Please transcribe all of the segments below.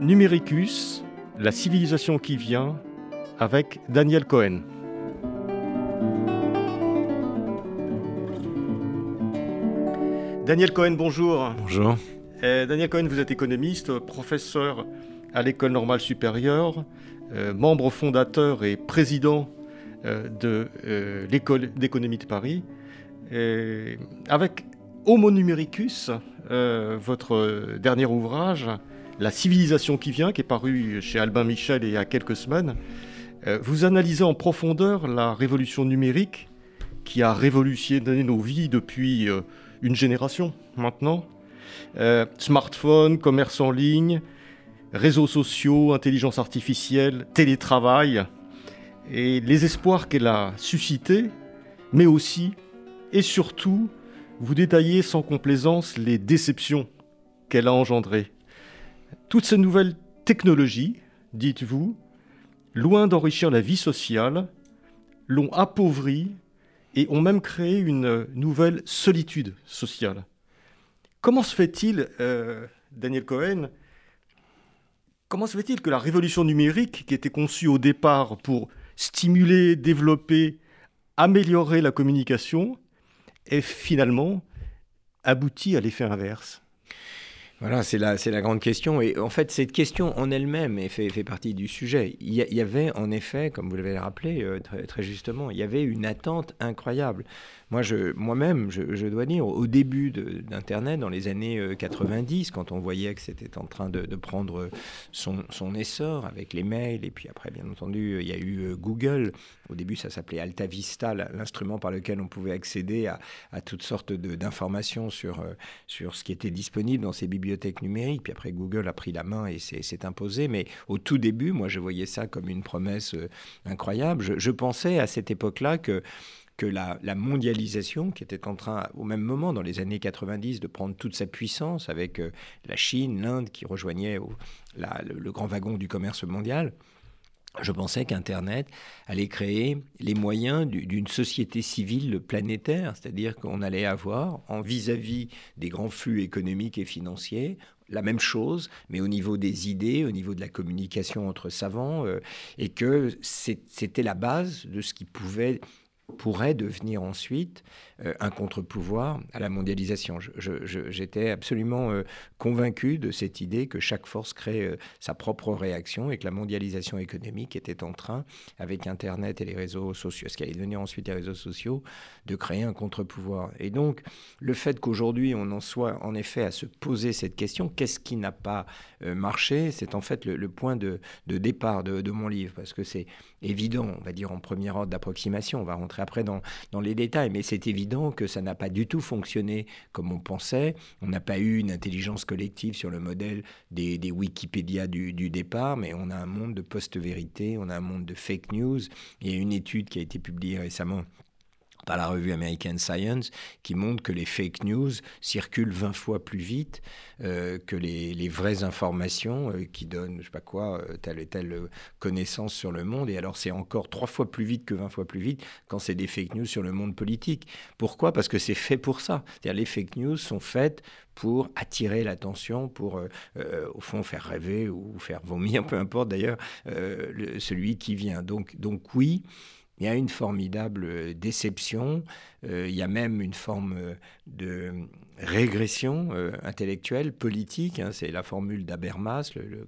numericus, la civilisation qui vient, avec Daniel Cohen. Daniel Cohen, bonjour. Bonjour. Euh, Daniel Cohen, vous êtes économiste, professeur à l'École normale supérieure, euh, membre fondateur et président euh, de l'École d'économie de Paris. avec Homo numericus, votre dernier ouvrage, La civilisation qui vient, qui est paru chez Albin Michel il y a quelques semaines, vous analysez en profondeur la révolution numérique qui a révolutionné nos vies depuis une génération maintenant. Euh, smartphone, commerce en ligne, réseaux sociaux, intelligence artificielle, télétravail, et les espoirs qu'elle a suscités, mais aussi et surtout, vous détaillez sans complaisance les déceptions qu'elle a engendrées. Toutes ces nouvelles technologies, dites-vous, loin d'enrichir la vie sociale, l'ont appauvrie et ont même créé une nouvelle solitude sociale. Comment se fait-il, euh, Daniel Cohen, comment se fait-il que la révolution numérique, qui était conçue au départ pour stimuler, développer, améliorer la communication, ait finalement abouti à l'effet inverse? Voilà, c'est la, la grande question. Et en fait, cette question en elle-même fait, fait partie du sujet. Il y, avait en effet, comme vous l'avez rappelé euh, très, très, justement, il y avait une attente incroyable. Moi, je, moi-même, je, dois dire, au début d'Internet, dans les années 90, euh, quand on voyait que c'était en train de, prendre son, essor avec les mails, et puis après, bien entendu, il y a eu euh, Google. Au début, ça s'appelait Alta Vista, l'instrument par lequel on pouvait accéder à, toutes sortes d'informations sur, euh, sur ce qui était disponible dans ces bibliothèques numériques. Puis après, Google a pris la main et s'est imposé. Mais au tout début, moi, je voyais ça comme une promesse incroyable. Je pensais à cette époque-là que que la, mondialisation, qui était en train, au même moment, dans les années 90, de prendre toute sa puissance avec euh, la Chine, l'Inde, qui rejoignait le, grand wagon du commerce mondial, je pensais qu'Internet allait créer les moyens d'une société civile planétaire, c'est-à-dire qu'on allait avoir, en vis-à-vis des grands flux économiques et financiers, la même chose, mais au niveau des idées, au niveau de la communication entre savants, euh, et que c'était la base de ce qui pouvait pourrait devenir ensuite un contre-pouvoir à la mondialisation. J'étais absolument euh, convaincu de cette idée que chaque force crée euh, sa propre réaction et que la mondialisation économique était en train, avec Internet et les réseaux sociaux, ce qui allait devenir ensuite les réseaux sociaux, de créer un contre-pouvoir. Et donc, le fait qu'aujourd'hui on en soit en effet à se poser cette question, qu'est-ce qui n'a pas marché, c'est en fait le, point de, départ de, de, mon livre, parce que c'est évident, on va dire en premier ordre d'approximation, on va rentrer après dans, dans les détails, mais c'est évident que ça n'a pas du tout fonctionné comme on pensait. On n'a pas eu une intelligence collective sur le modèle des, des Wikipédia du, du, départ, mais on a un monde de post-vérité, on a un monde de fake news. Il y a une étude qui a été publiée récemment par la revue American Science, qui montre que les fake news circulent 20 fois plus vite euh, que les, vraies informations euh, qui donnent, je sais pas quoi, euh, telle et telle connaissance sur le monde. Et alors, c'est encore trois fois plus vite que 20 fois plus vite quand c'est des fake news sur le monde politique. Pourquoi? Parce que c'est fait pour ça. C'est-à-dire, les fake news sont faites pour attirer l'attention, pour, au fond, faire rêver ou faire vomir, peu importe d'ailleurs, celui qui vient. Donc, donc oui, il y a une formidable euh, déception, euh, il y a même une forme euh, de régression intellectuelle, politique. Hein. c'est la formule d'Abermas, le,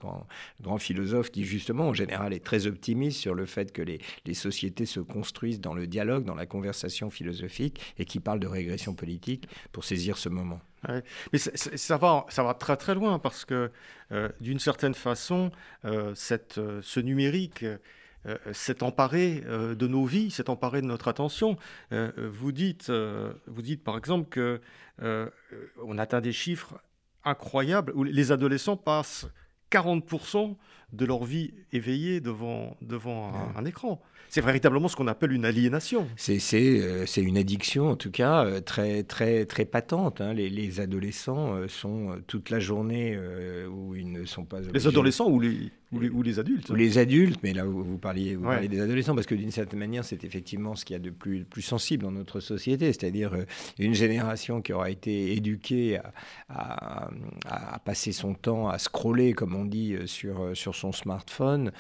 grand, philosophe, qui justement en général est très optimiste sur le fait que les, sociétés se construisent dans le dialogue, dans la conversation philosophique, et qui parle de régression politique pour saisir ce moment. Mais ça va, ça va très très loin parce que d'une certaine façon, ce numérique s'est emparé euh, de nos vies, s'est emparé de notre attention. Euh, vous, dites, vous dites par exemple que on atteint des chiffres incroyables où les adolescents passent 40% de leur vie éveillée devant, devant un, écran. C'est véritablement ce qu'on appelle une aliénation. C'est euh, une addiction, en tout cas, euh, très, très, très patente. Hein. Les, adolescents euh, sont toute la journée où ils ne sont pas... Les adolescents ou les, ou les, adultes. Ou les adultes, mais là vous, vous parliez, vous parliez des adolescents, parce que d'une certaine manière, c'est effectivement ce qu'il y a de plus, plus sensible dans notre société, c'est-à-dire une génération qui aura été éduquée à, à, passer son temps à scroller, comme on dit, sur, sur son smartphone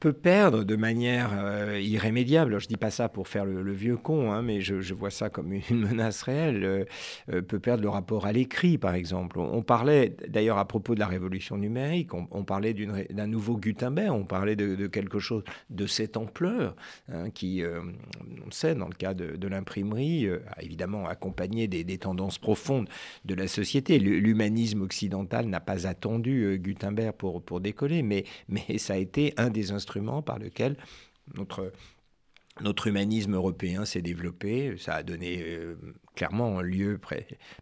peut perdre de manière euh, irrémédiable, je ne dis pas ça pour faire le, vieux con, hein, mais je, vois ça comme une menace réelle, euh, euh, peut perdre le rapport à l'écrit, par exemple. On, parlait, d'ailleurs, à propos de la révolution numérique, on, parlait d'un nouveau Gutenberg, on parlait de, quelque chose de cette ampleur, hein, qui, on sait, dans le cas de, l'imprimerie, a évidemment accompagné des, tendances profondes de la société. L'humanisme occidental n'a pas attendu Gutenberg pour, pour décoller, mais, mais ça a été un des instruments par lequel notre notre humanisme européen s'est développé, ça a donné euh, clairement lieu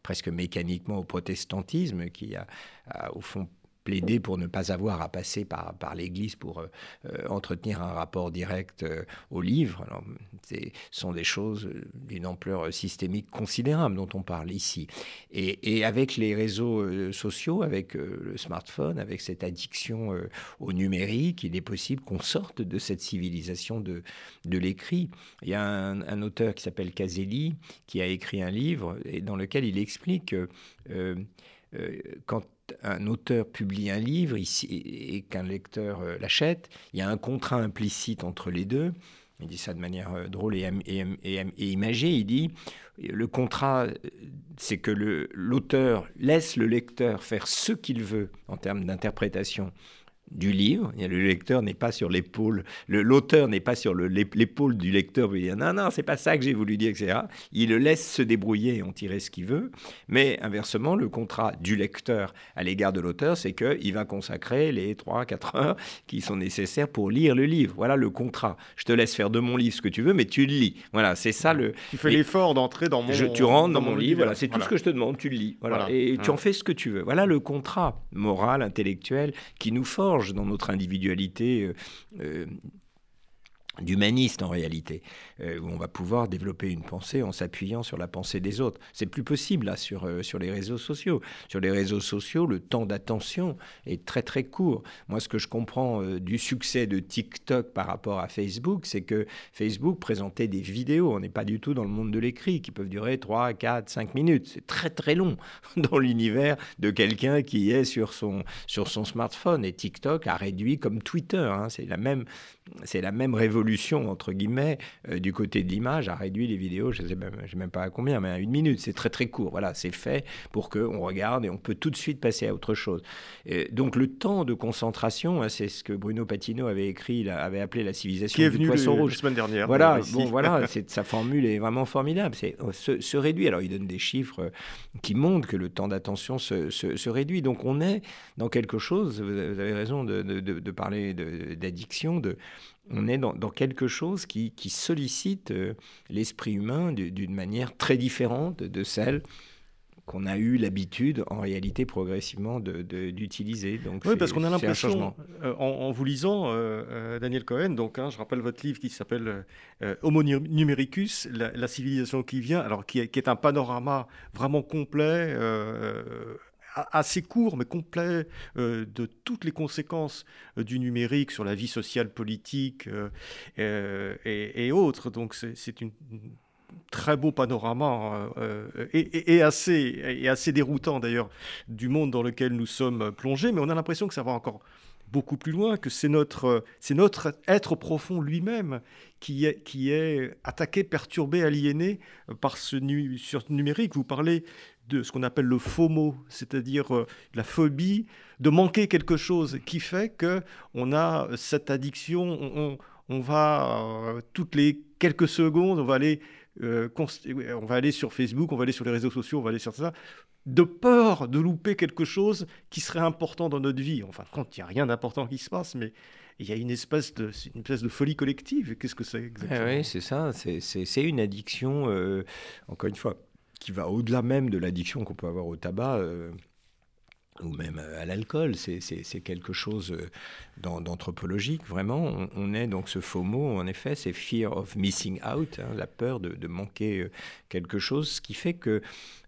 presque mécaniquement au protestantisme qui a au fond plaider pour ne pas avoir à passer par, l'Église pour euh, euh, entretenir un rapport direct euh, au livre. Ce sont des choses d'une ampleur systémique considérable dont on parle ici. Et, avec les réseaux sociaux, avec le smartphone, avec cette addiction au numérique, il est possible qu'on sorte de cette civilisation de, de l'écrit. Il y a un, un auteur qui s'appelle Caselli qui a écrit un livre et dans lequel il explique quand un auteur publie un livre ici, et qu'un lecteur euh, l'achète, il y a un contrat implicite entre les deux. Il dit ça de manière euh, drôle et, et, imagée. Il dit le contrat, euh, c'est que l'auteur laisse le lecteur faire ce qu'il veut en termes d'interprétation du livre. Le lecteur n'est pas sur l'épaule, l'auteur n'est pas sur l'épaule du lecteur pour dire non, non, c'est pas ça que j'ai voulu dire, etc. Il le laisse se débrouiller et en tirer ce qu'il veut. Mais inversement, le contrat du lecteur à l'égard de l'auteur, c'est qu'il va consacrer les 3-4 heures qui sont nécessaires pour lire le livre. Voilà le contrat. Je te laisse faire de mon livre ce que tu veux, mais tu le lis. Voilà, c'est ça le. Tu fais l'effort d'entrer dans mon. Je, tu rentres dans, mon, livre, voilà, c'est tout ce que je te demande, tu le lis. Voilà. Et tu en fais ce que tu veux. Voilà le contrat moral, intellectuel qui nous forge dans notre individualité euh, euh, d'humaniste en réalité, euh, où on va pouvoir développer une pensée en s'appuyant sur la pensée des autres. C'est plus possible là sur, euh, sur les réseaux sociaux. Sur les réseaux sociaux, le temps d'attention est très très court. Moi, ce que je comprends euh, du succès de TikTok par rapport à Facebook, c'est que Facebook présentait des vidéos, on n'est pas du tout dans le monde de l'écrit, qui peuvent durer 3, 4, 5 minutes. C'est très très long dans l'univers de quelqu'un qui est sur son, sur son smartphone. Et TikTok a réduit comme Twitter, hein. c'est la même c'est la même révolution, entre guillemets, euh, du côté de l'image, a réduit les vidéos, je ne sais même, même, pas à combien, mais à une minute. C'est très très court. Voilà, c'est fait pour qu'on regarde et on peut tout de suite passer à autre chose. donc le temps de concentration, hein, c'est ce que Bruno Patino avait écrit, avait appelé la civilisation Qui est du poisson rouge. la semaine dernière. Voilà, bon, voilà, sa formule est vraiment formidable. C'est euh, se, réduit. Alors il donne des chiffres euh, qui montrent que le temps d'attention se, se, réduit. Donc on est dans quelque chose, vous avez raison de, de, de parler d'addiction, de, on est dans, quelque chose qui, sollicite euh, l'esprit humain d'une manière très différente de celle qu'on a eu l'habitude, en réalité, progressivement d'utiliser. Donc oui, parce qu'on a l'impression, euh, en, vous lisant, euh, Daniel Cohen, donc, hein, je rappelle votre livre qui s'appelle Homo numericus, la, civilisation qui vient, alors qui est, qui est un panorama vraiment complet assez court mais complet euh, de toutes les conséquences euh, du numérique sur la vie sociale, politique euh, et, autres. Donc c'est une très beau panorama et, assez, et assez déroutant d'ailleurs du monde dans lequel nous sommes plongés, mais on a l'impression que ça va encore beaucoup plus loin, que c'est notre, notre être profond lui-même qui est, qui est attaqué, perturbé, aliéné par ce numérique. Vous parlez de ce qu'on appelle le FOMO, c'est-à-dire euh, la phobie de manquer quelque chose qui fait que on a cette addiction, on, va euh, toutes les quelques secondes, on va aller euh, on va aller sur Facebook, on va aller sur les réseaux sociaux, on va aller sur ça, de peur de louper quelque chose qui serait important dans notre vie. Enfin, quand il n'y a rien d'important qui se passe, mais il y a une espèce de, folie collective. Qu'est-ce que c'est exactement? Oui, c'est ça. C'est une addiction, encore une fois, qui va au-delà même de l'addiction qu'on peut avoir au tabac. Euh, ou même à l'alcool. C'est quelque chose euh, d'anthropologique, vraiment. On, est donc ce faux mot, en effet, c'est fear of missing out, hein, la peur de, de, manquer euh, quelque chose, ce qui fait que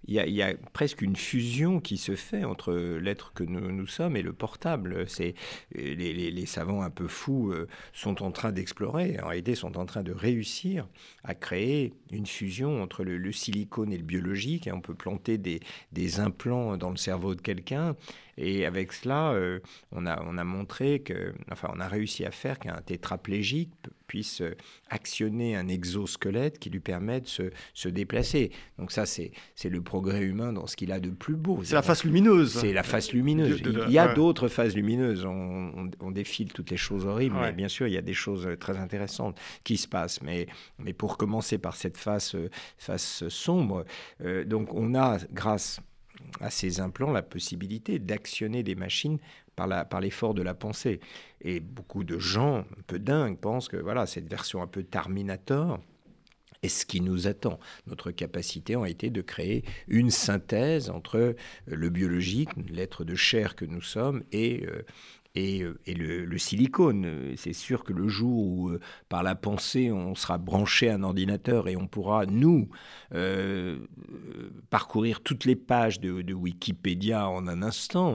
il y, a, presque une fusion qui se fait entre l'être que nous, nous, sommes et le portable. C'est les, les, savants un peu fous euh, sont en train d'explorer, en réalité sont en train de réussir à créer une fusion entre le, silicone et le biologique. Et on peut planter des, des implants dans le cerveau de quelqu'un et avec cela, euh, on, a, on a montré que, enfin, on a réussi à faire qu'un tétraplégique puisse euh, actionner un exosquelette qui lui permet de se, se déplacer. Donc ça, c'est le progrès humain dans ce qu'il a de plus beau. C'est la face lumineuse. C'est la face lumineuse. il y a d'autres phases lumineuses. On, on, défile toutes les choses horribles, mais bien sûr, il y a des choses très intéressantes qui se passent. Mais, mais pour commencer par cette face, euh, face sombre, donc on a, grâce à ces implants la possibilité d'actionner des machines par l'effort de la pensée. Et beaucoup de gens un peu dingues pensent que voilà, cette version un peu Terminator est ce qui nous attend. Notre capacité a été de créer une synthèse entre le biologique, l'être de chair que nous sommes, et, et, euh, le, silicone. C'est sûr que le jour où, euh, par la pensée, on sera branché à un ordinateur et on pourra, nous, euh, parcourir toutes les pages de, Wikipédia en un instant,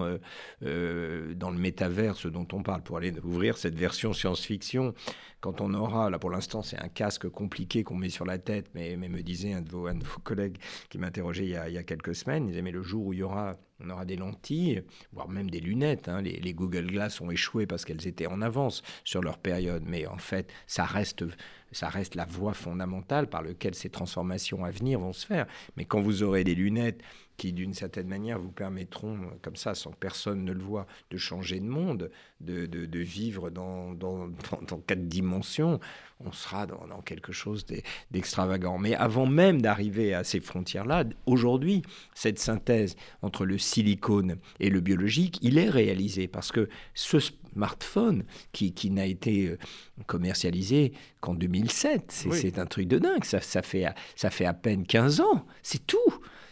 dans le métaverse dont on parle, pour aller ouvrir cette version science-fiction, quand on aura, là pour l'instant c'est un casque compliqué qu'on met sur la tête, mais, me disait un de vos, un de vos collègues qui m'interrogeait il, il, y a quelques semaines, il disait mais le jour où il y aura on aura des lentilles, voire même des lunettes. Hein. Les, Google Glass ont échoué parce qu'elles étaient en avance sur leur période, mais en fait, ça reste, ça reste la voie fondamentale par laquelle ces transformations à venir vont se faire. Mais quand vous aurez des lunettes qui, d'une certaine manière, vous permettront, comme ça, sans que personne ne le voit, de changer de monde, de, de, vivre dans, dans, dans, quatre dimensions, on sera dans, dans quelque chose d'extravagant. Mais avant même d'arriver à ces frontières-là, aujourd'hui, cette synthèse entre le silicone et le biologique, il est réalisé parce que ce smartphone qui, qui n'a été euh, commercialisé qu'en 2007, c'est un truc de dingue, ça, ça, fait, ça fait à peine 15 ans, c'est tout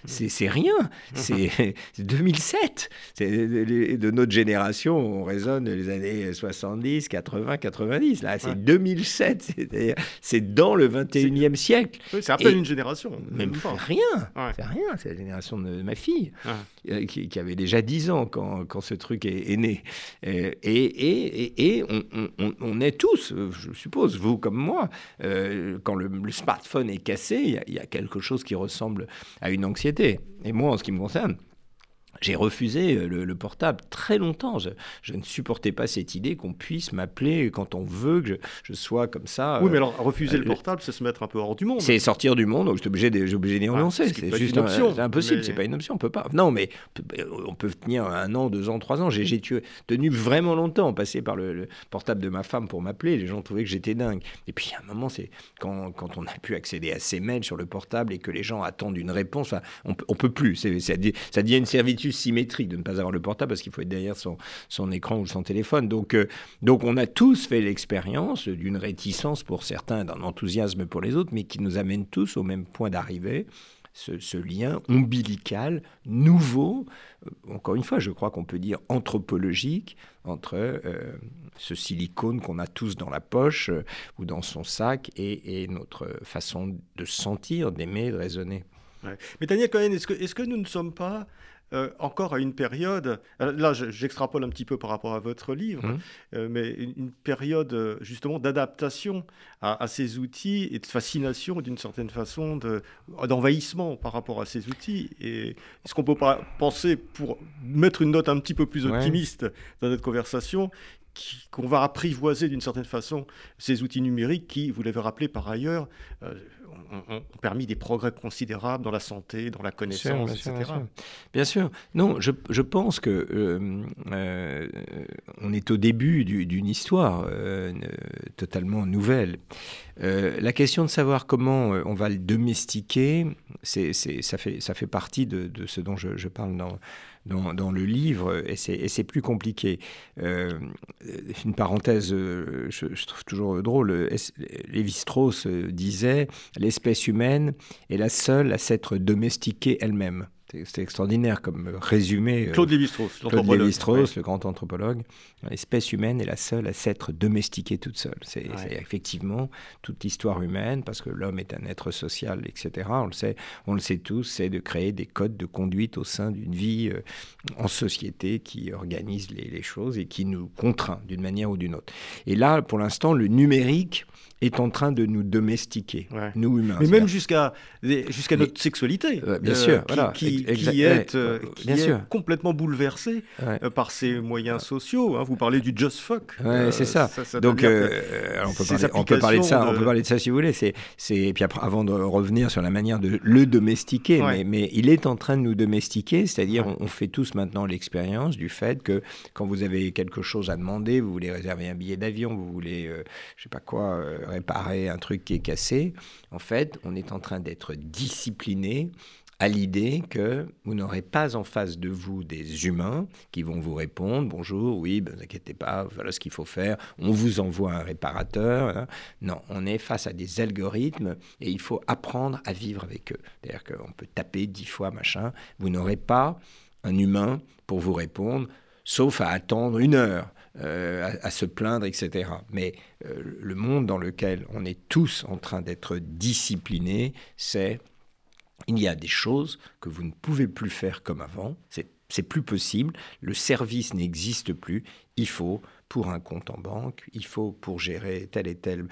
c'est rien. C'est 2007. De notre génération, on raisonne les années 70, 80, 90. Là, c'est 2007. C'est dans le 21e siècle. c'est à peine une génération. Même rien. C'est rien. C'est la génération de ma fille, euh, qui, avait déjà 10 ans quand, quand ce truc est, né. Euh, et, et, on, est tous, je suppose, vous comme moi, euh, quand le, smartphone est cassé, il y, a quelque chose qui ressemble à une anxiété. Et moi, en ce qui me concerne, j'ai refusé euh, le, portable très longtemps. Je, ne supportais pas cette idée qu'on puisse m'appeler quand on veut, que je, sois comme ça. Oui, mais alors refuser le euh, portable, c'est se mettre un peu hors du monde. C'est sortir du monde, donc je suis obligé d'y ah, renoncer. c'est juste une option. C'est impossible, c'est pas une option, on peut pas. Non, mais on peut tenir un an, deux ans, trois ans. J'ai tenu vraiment longtemps, passer par le, portable de ma femme pour m'appeler. Les gens trouvaient que j'étais dingue. Et puis à un moment, c'est quand, quand, on a pu accéder à ces mails sur le portable et que les gens attendent une réponse, on, on peut plus. Ça devient une servitude symétrique de ne pas avoir le portable parce qu'il faut être derrière son, son écran ou son téléphone. Donc, euh, donc on a tous fait l'expérience d'une réticence pour certains, d'un enthousiasme pour les autres, mais qui nous amène tous au même point d'arrivée. Ce, lien ombilical, nouveau, euh, encore une fois, je crois qu'on peut dire anthropologique, entre euh, ce silicone qu'on a tous dans la poche ou dans son sac et, notre façon de sentir, d'aimer, de raisonner. Mais Daniel Cohen, est-ce que, est que nous ne sommes pas euh, encore à une période, euh, là j'extrapole un petit peu par rapport à votre livre, mmh. euh, mais une, période justement d'adaptation à, ces outils et de fascination d'une certaine façon, d'envahissement par rapport à ces outils. Et est-ce qu'on peut pas penser, pour mettre une note un petit peu plus optimiste dans notre conversation, qu'on va apprivoiser d'une certaine façon ces outils numériques qui, vous l'avez rappelé par ailleurs, ont, permis des progrès considérables dans la santé, dans la connaissance, etc. Bien sûr, Non, je, je pense que euh, euh, on est au début d'une histoire euh, totalement nouvelle. la question de savoir comment on va le domestiquer, c'est, ça, fait, ça fait partie de, de ce dont je, je parle dans dans, le livre, et c'est plus compliqué. Euh, une parenthèse, euh, je, trouve toujours drôle, Lévi-Strauss disait « L'espèce humaine est la seule à s'être domestiquée elle-même ». C'est extraordinaire comme résumé. Claude Lévi-Strauss, Claude Lévi-Strauss, le grand anthropologue. L'espèce humaine est la seule à s'être domestiquée toute seule. C'est effectivement toute l'histoire humaine, parce que l'homme est un être social, etc. On le sait, on le sait tous, c'est de créer des codes de conduite au sein d'une vie en société qui organise les, les choses et qui nous contraint d'une manière ou d'une autre. Et là, pour l'instant, le numérique est en train de nous domestiquer, nous humains. Mais même jusqu'à jusqu'à notre sexualité, euh, bien sûr, qui, qui, est, euh, sûr. complètement bouleversée euh, par ces moyens sociaux. Hein. Vous parlez du just fuck. c'est ça. Donc, on, peut parler, on, peut parler, de ça. On peut parler de ça si vous voulez. C'est et puis après, avant de revenir sur la manière de le domestiquer, mais, mais, il est en train de nous domestiquer, c'est-à-dire on, fait tous maintenant l'expérience du fait que quand vous avez quelque chose à demander, vous voulez réserver un billet d'avion, vous voulez, je sais pas quoi réparer un truc qui est cassé, en fait, on est en train d'être discipliné à l'idée que vous n'aurez pas en face de vous des humains qui vont vous répondre bonjour, oui, ne vous inquiétez pas, voilà ce qu'il faut faire, on vous envoie un réparateur. Hein. Non, on est face à des algorithmes et il faut apprendre à vivre avec eux. C'est-à-dire qu'on peut taper dix fois machin, vous n'aurez pas un humain pour vous répondre, sauf à attendre une heure. Euh, à, se plaindre, etc. Mais euh, le monde dans lequel on est tous en train d'être disciplinés, c'est il y a des choses que vous ne pouvez plus faire comme avant. C'est plus possible, le service n'existe plus, il faut pour un compte en banque, il faut pour gérer telle et telle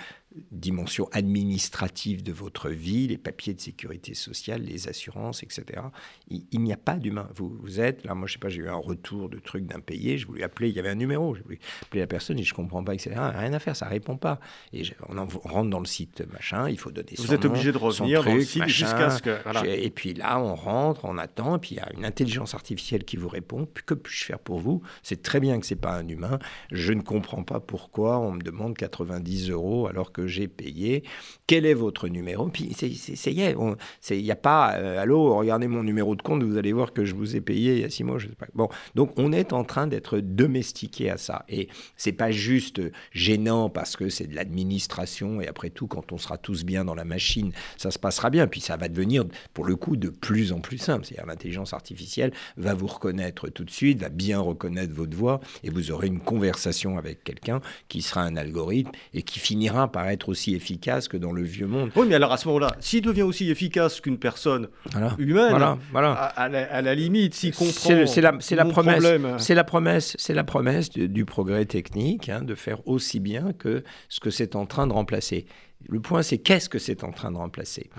dimension administrative de votre vie, les papiers de sécurité sociale, les assurances, etc. Il, n'y a pas d'humain. Vous, vous, êtes, là, moi, je sais pas, j'ai eu un retour de truc d'impayé, je voulais appeler, il y avait un numéro, je voulais appeler la personne et je comprends pas, etc. Rien à faire, ça répond pas. Et on, rentre dans le site, machin, il faut donner vous êtes obligé de revenir dans le site jusqu'à ce que... Et puis là, on rentre, on attend, et puis il y a une intelligence artificielle qui vous répond. Que puis-je faire pour vous? C'est très bien que c'est pas un humain. Je ne comprends pas pourquoi on me demande 90 euros alors que j'ai payé. Quel est votre numéro? Puis c'est il n'y a pas euh, allô, regardez mon numéro de compte, vous allez voir que je vous ai payé il y a six mois. Je sais pas. Bon, donc on est en train d'être domestiqué à ça. Et c'est pas juste gênant parce que c'est de l'administration et après tout, quand on sera tous bien dans la machine, ça se passera bien. Puis ça va devenir, pour le coup, de plus en plus simple. C'est-à-dire l'intelligence artificielle va vous reconnaître tout de suite, va bien reconnaître votre voix et vous aurez une conversation avec quelqu'un qui sera un algorithme et qui finira par être aussi efficace que dans le vieux monde. Oui, mais alors à ce moment-là, s'il devient aussi efficace qu'une personne humaine, voilà, À, la, limite, s'il comprend c'est la, la, promesse, c'est la promesse, c'est la promesse du, progrès technique, hein, de faire aussi bien que ce que c'est en train de remplacer. Le point, c'est qu'est-ce que c'est en train de remplacer?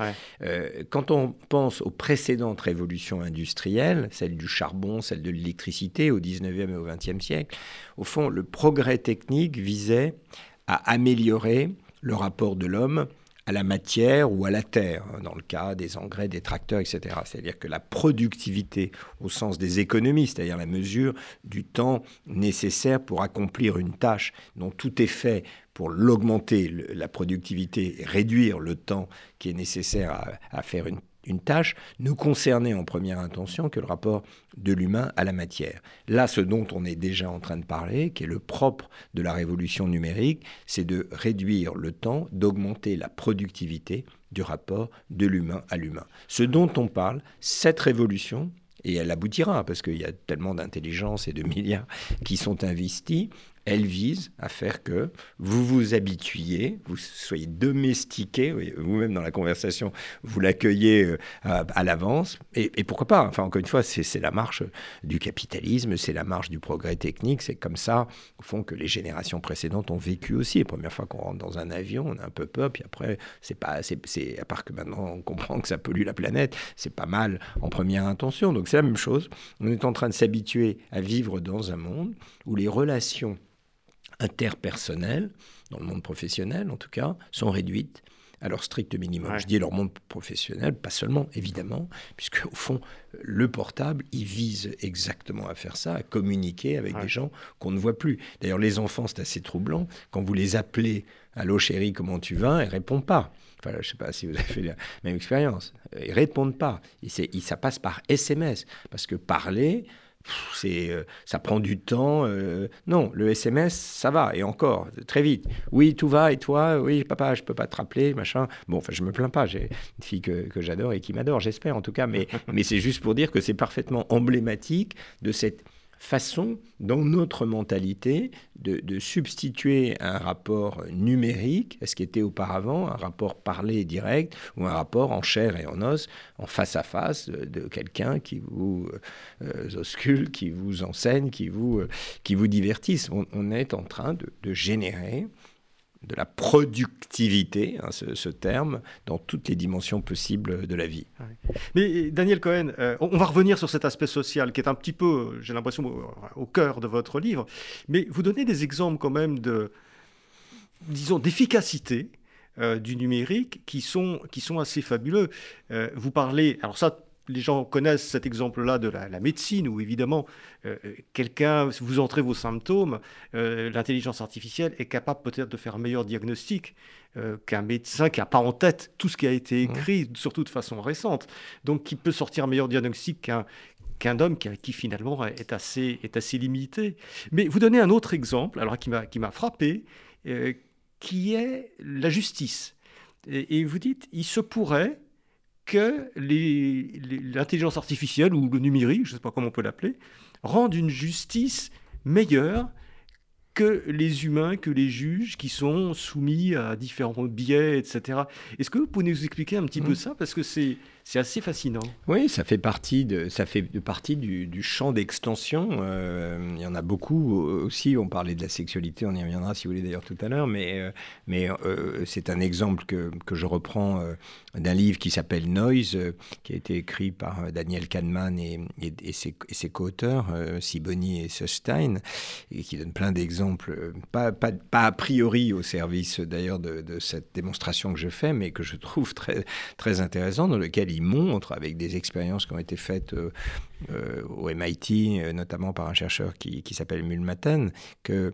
Euh, Quand on pense aux précédentes révolutions industrielles, celle du charbon, celle de l'électricité au 19e et au 20e siècle, au fond, le progrès technique visait à améliorer le rapport de l'homme à la matière ou à la terre, dans le cas des engrais, des tracteurs, etc. C'est-à-dire que la productivité, au sens des économies, c'est-à-dire la mesure du temps nécessaire pour accomplir une tâche dont tout est fait pour l'augmenter, la productivité réduire le temps qui est nécessaire à, à faire une une tâche ne concernait en première intention que le rapport de l'humain à la matière. Là, ce dont on est déjà en train de parler, qui est le propre de la révolution numérique, c'est de réduire le temps, d'augmenter la productivité du rapport de l'humain à l'humain. Ce dont on parle, cette révolution, et elle aboutira parce qu'il y a tellement d'intelligence et de milliards qui sont investis, elle vise à faire que vous vous habituiez, vous soyez domestiqué, vous-même dans la conversation, vous l'accueillez euh, à, l'avance, et, pourquoi pas Enfin, encore une fois, c'est la marche du capitalisme, c'est la marche du progrès technique, c'est comme ça, au fond, que les générations précédentes ont vécu aussi. La première fois qu'on rentre dans un avion, on a un peu peur, puis après, c'est pas, c'est, à part que maintenant on comprend que ça pollue la planète, c'est pas mal en première intention. Donc c'est la même chose. On est en train de s'habituer à vivre dans un monde où les relations interpersonnelles, dans le monde professionnel en tout cas, sont réduites à leur strict minimum. Je dis leur monde professionnel, pas seulement, évidemment, puisque au fond, le portable, il vise exactement à faire ça, à communiquer avec des gens qu'on ne voit plus. D'ailleurs, les enfants, c'est assez troublant. Quand vous les appelez « Allô chérie, comment tu vas ?», ils ne répondent pas. Enfin, je ne sais pas si vous avez fait la même expérience. Ils répondent pas. Et, ça passe par SMS. Parce que parler, c'est, euh, ça prend du temps. Euh, non, le SMS, ça va, et encore, très vite. Oui, tout va, et toi? Oui, papa, je peux pas te rappeler, machin. Bon, enfin, je me plains pas, j'ai une fille que, que j'adore et qui m'adore, j'espère en tout cas, mais, mais c'est juste pour dire que c'est parfaitement emblématique de cette façon, dans notre mentalité, de, substituer un rapport numérique à ce qui était auparavant un rapport parlé direct ou un rapport en chair et en os, en face à face de, quelqu'un qui vous euh, oscule, qui vous enseigne, qui vous, euh, qui vous divertisse. On, est en train de, de générer de la productivité, hein, ce, terme, dans toutes les dimensions possibles de la vie. Mais Daniel Cohen, euh, on va revenir sur cet aspect social qui est un petit peu, j'ai l'impression, au, cœur de votre livre, mais vous donnez des exemples quand même de, disons, d'efficacité euh, du numérique qui sont, qui sont assez fabuleux. Euh, vous parlez, alors ça, les gens connaissent cet exemple-là de la, médecine, où évidemment, euh, quelqu'un, vous entrez vos symptômes, euh, l'intelligence artificielle est capable peut-être de faire un meilleur diagnostic euh, qu'un médecin qui n'a pas en tête tout ce qui a été mmh. écrit, surtout de façon récente, donc qui peut sortir un meilleur diagnostic qu'un qu'un homme qui, finalement est assez, est assez limité. Mais vous donnez un autre exemple, alors qui m'a frappé, qui est la justice. Et, et vous dites, il se pourrait que l'intelligence artificielle ou le numérique, je ne sais pas comment on peut l'appeler, rendent une justice meilleure que les humains, que les juges qui sont soumis à différents biais, etc. Est-ce que vous pouvez nous expliquer un petit peu mmh. ça? Parce que c'est c'est assez fascinant. Oui, ça fait partie, de, ça fait partie du, champ d'extension. Euh, il y en a beaucoup aussi. On parlait de la sexualité, on y reviendra si vous voulez d'ailleurs tout à l'heure. Mais, euh, mais euh, c'est un exemple que, que je reprends d'un livre qui s'appelle Noise, qui a été écrit par Daniel Kahneman et, ses co-auteurs, Siboni et Sustein, et qui donne plein d'exemples, pas, pas, pas, a priori au service d'ailleurs de, de, cette démonstration que je fais, mais que je trouve très, très intéressant, dans lequel il montre, avec des expériences qui ont été faites euh, euh, au MIT, euh, notamment par un chercheur qui, s'appelle Mulmaten, que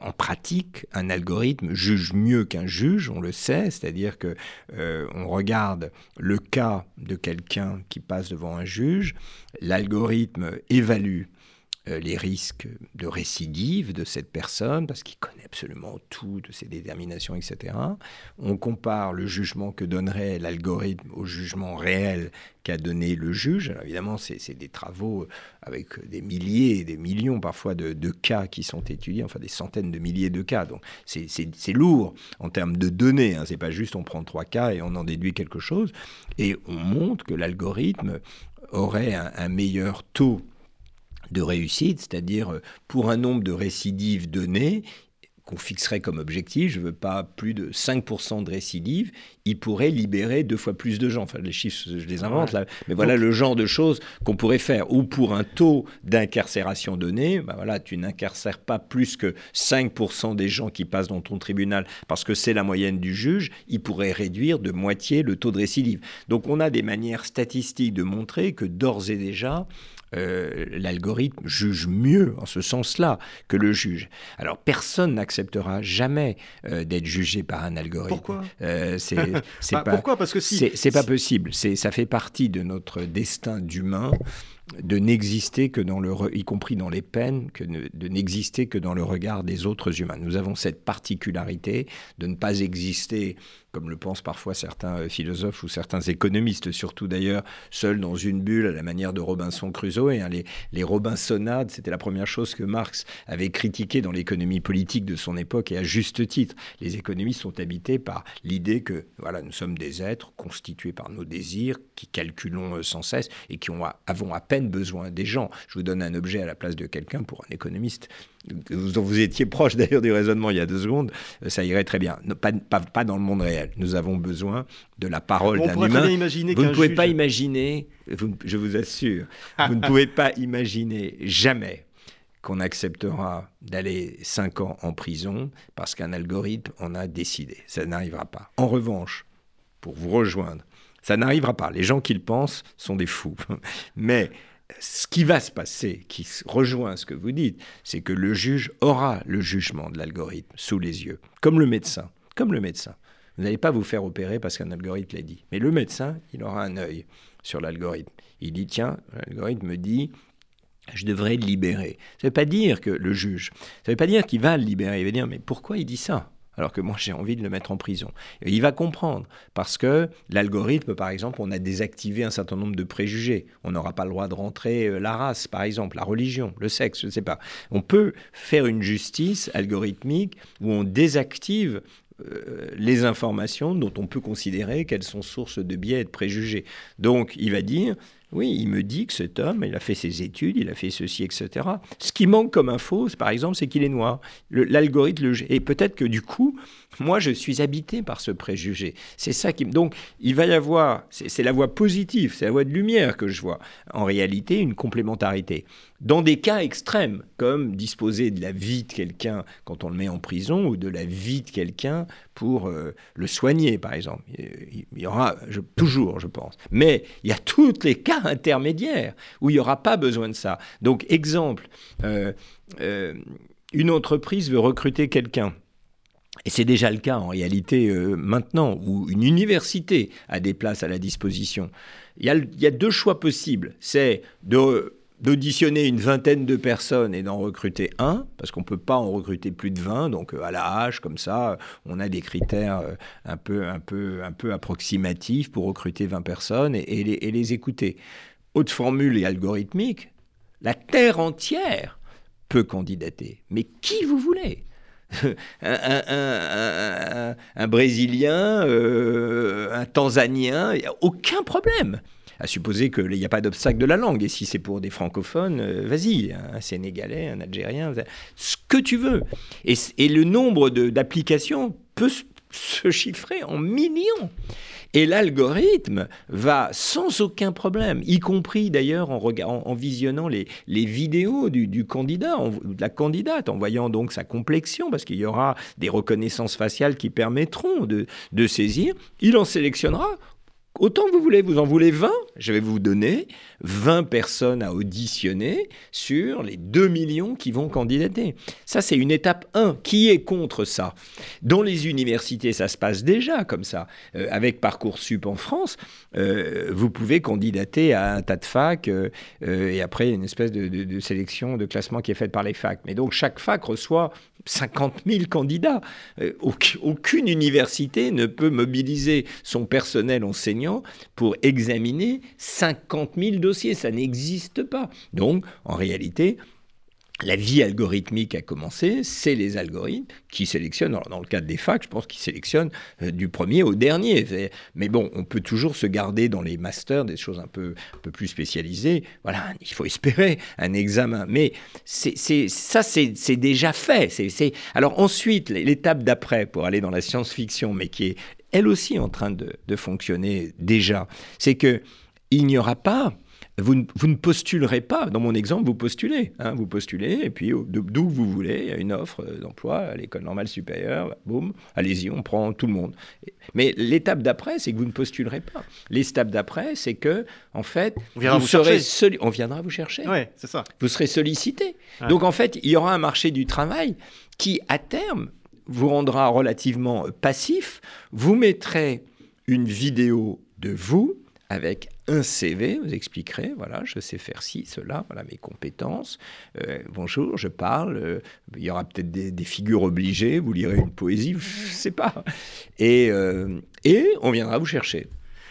en pratique, un algorithme juge mieux qu'un juge, on le sait, c'est-à-dire que on regarde le cas de quelqu'un qui passe devant un juge, l'algorithme évalue les risques de récidive de cette personne, parce qu'il connaît absolument tout de ses déterminations, etc. On compare le jugement que donnerait l'algorithme au jugement réel qu'a donné le juge. Évidemment, c'est des travaux avec des milliers et des millions parfois de, cas qui sont étudiés, enfin des centaines de milliers de cas. Donc c'est lourd en termes de données. Hein. C'est pas juste on prend trois cas et on en déduit quelque chose. Et on montre que l'algorithme aurait un meilleur taux de réussite, c'est-à-dire euh, pour un nombre de récidives donné, qu'on fixerait comme objectif, je ne veux pas plus de 5% de récidives, il pourrait libérer deux fois plus de gens. Enfin, les chiffres, je les invente là, mais voilà le genre de choses qu'on pourrait faire. Ou pour un taux d'incarcération donné, bah voilà, tu n'incarcères pas plus que 5% des gens qui passent dans ton tribunal parce que c'est la moyenne du juge, il pourrait réduire de moitié le taux de récidive. Donc on a des manières statistiques de montrer que d'ores et déjà, euh, l'algorithme juge mieux en ce sens-là que le juge. Alors personne n'acceptera jamais euh, d'être jugé par un algorithme. Pourquoi? Euh, c'est, bah, pas, Pourquoi? Parce que si c'est, pas possible. C'est ça fait partie de notre destin d'humain de n'exister que dans le, y compris dans les peines, que de n'exister que dans le regard des autres humains. Nous avons cette particularité de ne pas exister comme le pensent parfois certains euh, philosophes ou certains économistes, surtout d'ailleurs, seuls dans une bulle à la manière de Robinson Crusoe. Et, hein, les, les Robinsonades, c'était la première chose que Marx avait critiqué dans l'économie politique de son époque, et à juste titre. Les économistes sont habités par l'idée que voilà, nous sommes des êtres constitués par nos désirs, qui calculons euh, sans cesse et qui ont, avons à peine besoin des gens. Je vous donne un objet à la place de quelqu'un pour un économiste dont vous étiez proche d'ailleurs du raisonnement il y a deux secondes, euh, ça irait très bien. Pas, pas, pas dans le monde réel. Nous avons besoin de la parole d'un humain. Imaginer vous ne pouvez pas imaginer, je vous assure, vous ne pouvez pas imaginer jamais qu'on acceptera d'aller cinq ans en prison parce qu'un algorithme en a décidé. Ça n'arrivera pas. En revanche, pour vous rejoindre, ça n'arrivera pas. Les gens qui le pensent sont des fous. Mais ce qui va se passer, qui rejoint ce que vous dites, c'est que le juge aura le jugement de l'algorithme sous les yeux, comme le médecin, comme le médecin. Vous n'allez pas vous faire opérer parce qu'un algorithme l'a dit. Mais le médecin, il aura un œil sur l'algorithme. Il dit, tiens, l'algorithme me dit je devrais le libérer. Ça ne veut pas dire que le juge, ça ne veut pas dire qu'il va le libérer. Il va dire, mais pourquoi il dit ça? Alors que moi j'ai envie de le mettre en prison. il va comprendre, parce que l'algorithme, par exemple, on a désactivé un certain nombre de préjugés. On n'aura pas le droit de rentrer euh, la race, par exemple, la religion, le sexe, je ne sais pas. On peut faire une justice algorithmique où on désactive euh, les informations dont on peut considérer qu'elles sont sources de biais et de préjugés. Donc il va dire, oui, il me dit que cet homme, il a fait ses études, il a fait ceci, etc. Ce qui manque comme info, par exemple, c'est qu'il est noir. L'algorithme, et peut-être que du coup, moi, je suis habité par ce préjugé. C'est ça qui. Donc, il va y avoir. C'est la voie positive, c'est la voie de lumière que je vois. En réalité, une complémentarité. Dans des cas extrêmes, comme disposer de la vie de quelqu'un quand on le met en prison, ou de la vie de quelqu'un pour euh, le soigner, par exemple. Il y aura toujours, je pense. Mais il y a tous les cas intermédiaires où il n'y aura pas besoin de ça. Donc, exemple, euh, euh, une entreprise veut recruter quelqu'un et c'est déjà le cas en réalité maintenant, où une université a des places à la disposition. Il y a deux choix possibles. C'est de d'auditionner une vingtaine de personnes et d'en recruter un, parce qu'on ne peut pas en recruter plus de 20, donc euh, à la hache, comme ça, on a des critères euh, un peu, un peu, un peu approximatifs pour recruter 20 personnes et, les, et les écouter. Haute formule et algorithmique, la Terre entière peut candidater. Mais qui vous voulez? Un, Brésilien, euh, un Tanzanien, il n'y a aucun problème. À supposer qu'il n'y a pas d'obstacle de la langue. Et si c'est pour des francophones, euh, vas-y, un Sénégalais, un Algérien, ce que tu veux. Et, le nombre d'applications peut se chiffrer en millions. Et l'algorithme va sans aucun problème, y compris d'ailleurs en, en, visionnant les, vidéos du, candidat, de la candidate, en voyant donc sa complexion, parce qu'il y aura des reconnaissances faciales qui permettront de saisir, il en sélectionnera Autant vous voulez, vous en voulez 20, je vais vous donner 20 personnes à auditionner sur les 2 millions qui vont candidater. Ça, c'est une étape 1. Qui est contre ça? Dans les universités, ça se passe déjà comme ça. Euh, avec Parcoursup en France, euh, vous pouvez candidater à un tas de facs euh, et après, une espèce de, sélection, de classement qui est faite par les facs. Mais donc, chaque fac reçoit 50 000 candidats. aucune université ne peut mobiliser son personnel enseignant pour examiner 50 000 dossiers. Ça n'existe pas. Donc, en réalité, la vie algorithmique a commencé, c'est les algorithmes qui sélectionnent, dans le cadre des facs, je pense qu'ils sélectionnent euh, du premier au dernier. Mais bon, on peut toujours se garder dans les masters des choses un peu, un peu plus spécialisées. Voilà, il faut espérer un examen. Mais ça, c'est, déjà fait. Alors ensuite, l'étape d'après, pour aller dans la science-fiction, mais qui est elle aussi en train de, fonctionner déjà, c'est que il n'y aura pas vous ne, postulerez pas. Dans mon exemple, vous postulez. Hein, vous postulez, et puis d'où vous voulez, il y a une offre d'emploi à l'école normale supérieure, boum, allez-y, on prend tout le monde. Mais l'étape d'après, c'est que vous ne postulerez pas. L'étape d'après, c'est que, en fait, on viendra vous, serez on viendra vous chercher. Ouais, c'est ça. Vous serez sollicité. Donc, en fait, il y aura un marché du travail qui, à terme, vous rendra relativement passif. Vous mettrez une vidéo de vous avec un CV, vous expliquerez, voilà, je sais faire ci, cela, voilà mes compétences. Euh, bonjour, je parle. Euh, il y aura peut-être des, figures obligées, vous lirez une poésie, je ne sais pas. Et, euh, et on viendra vous chercher.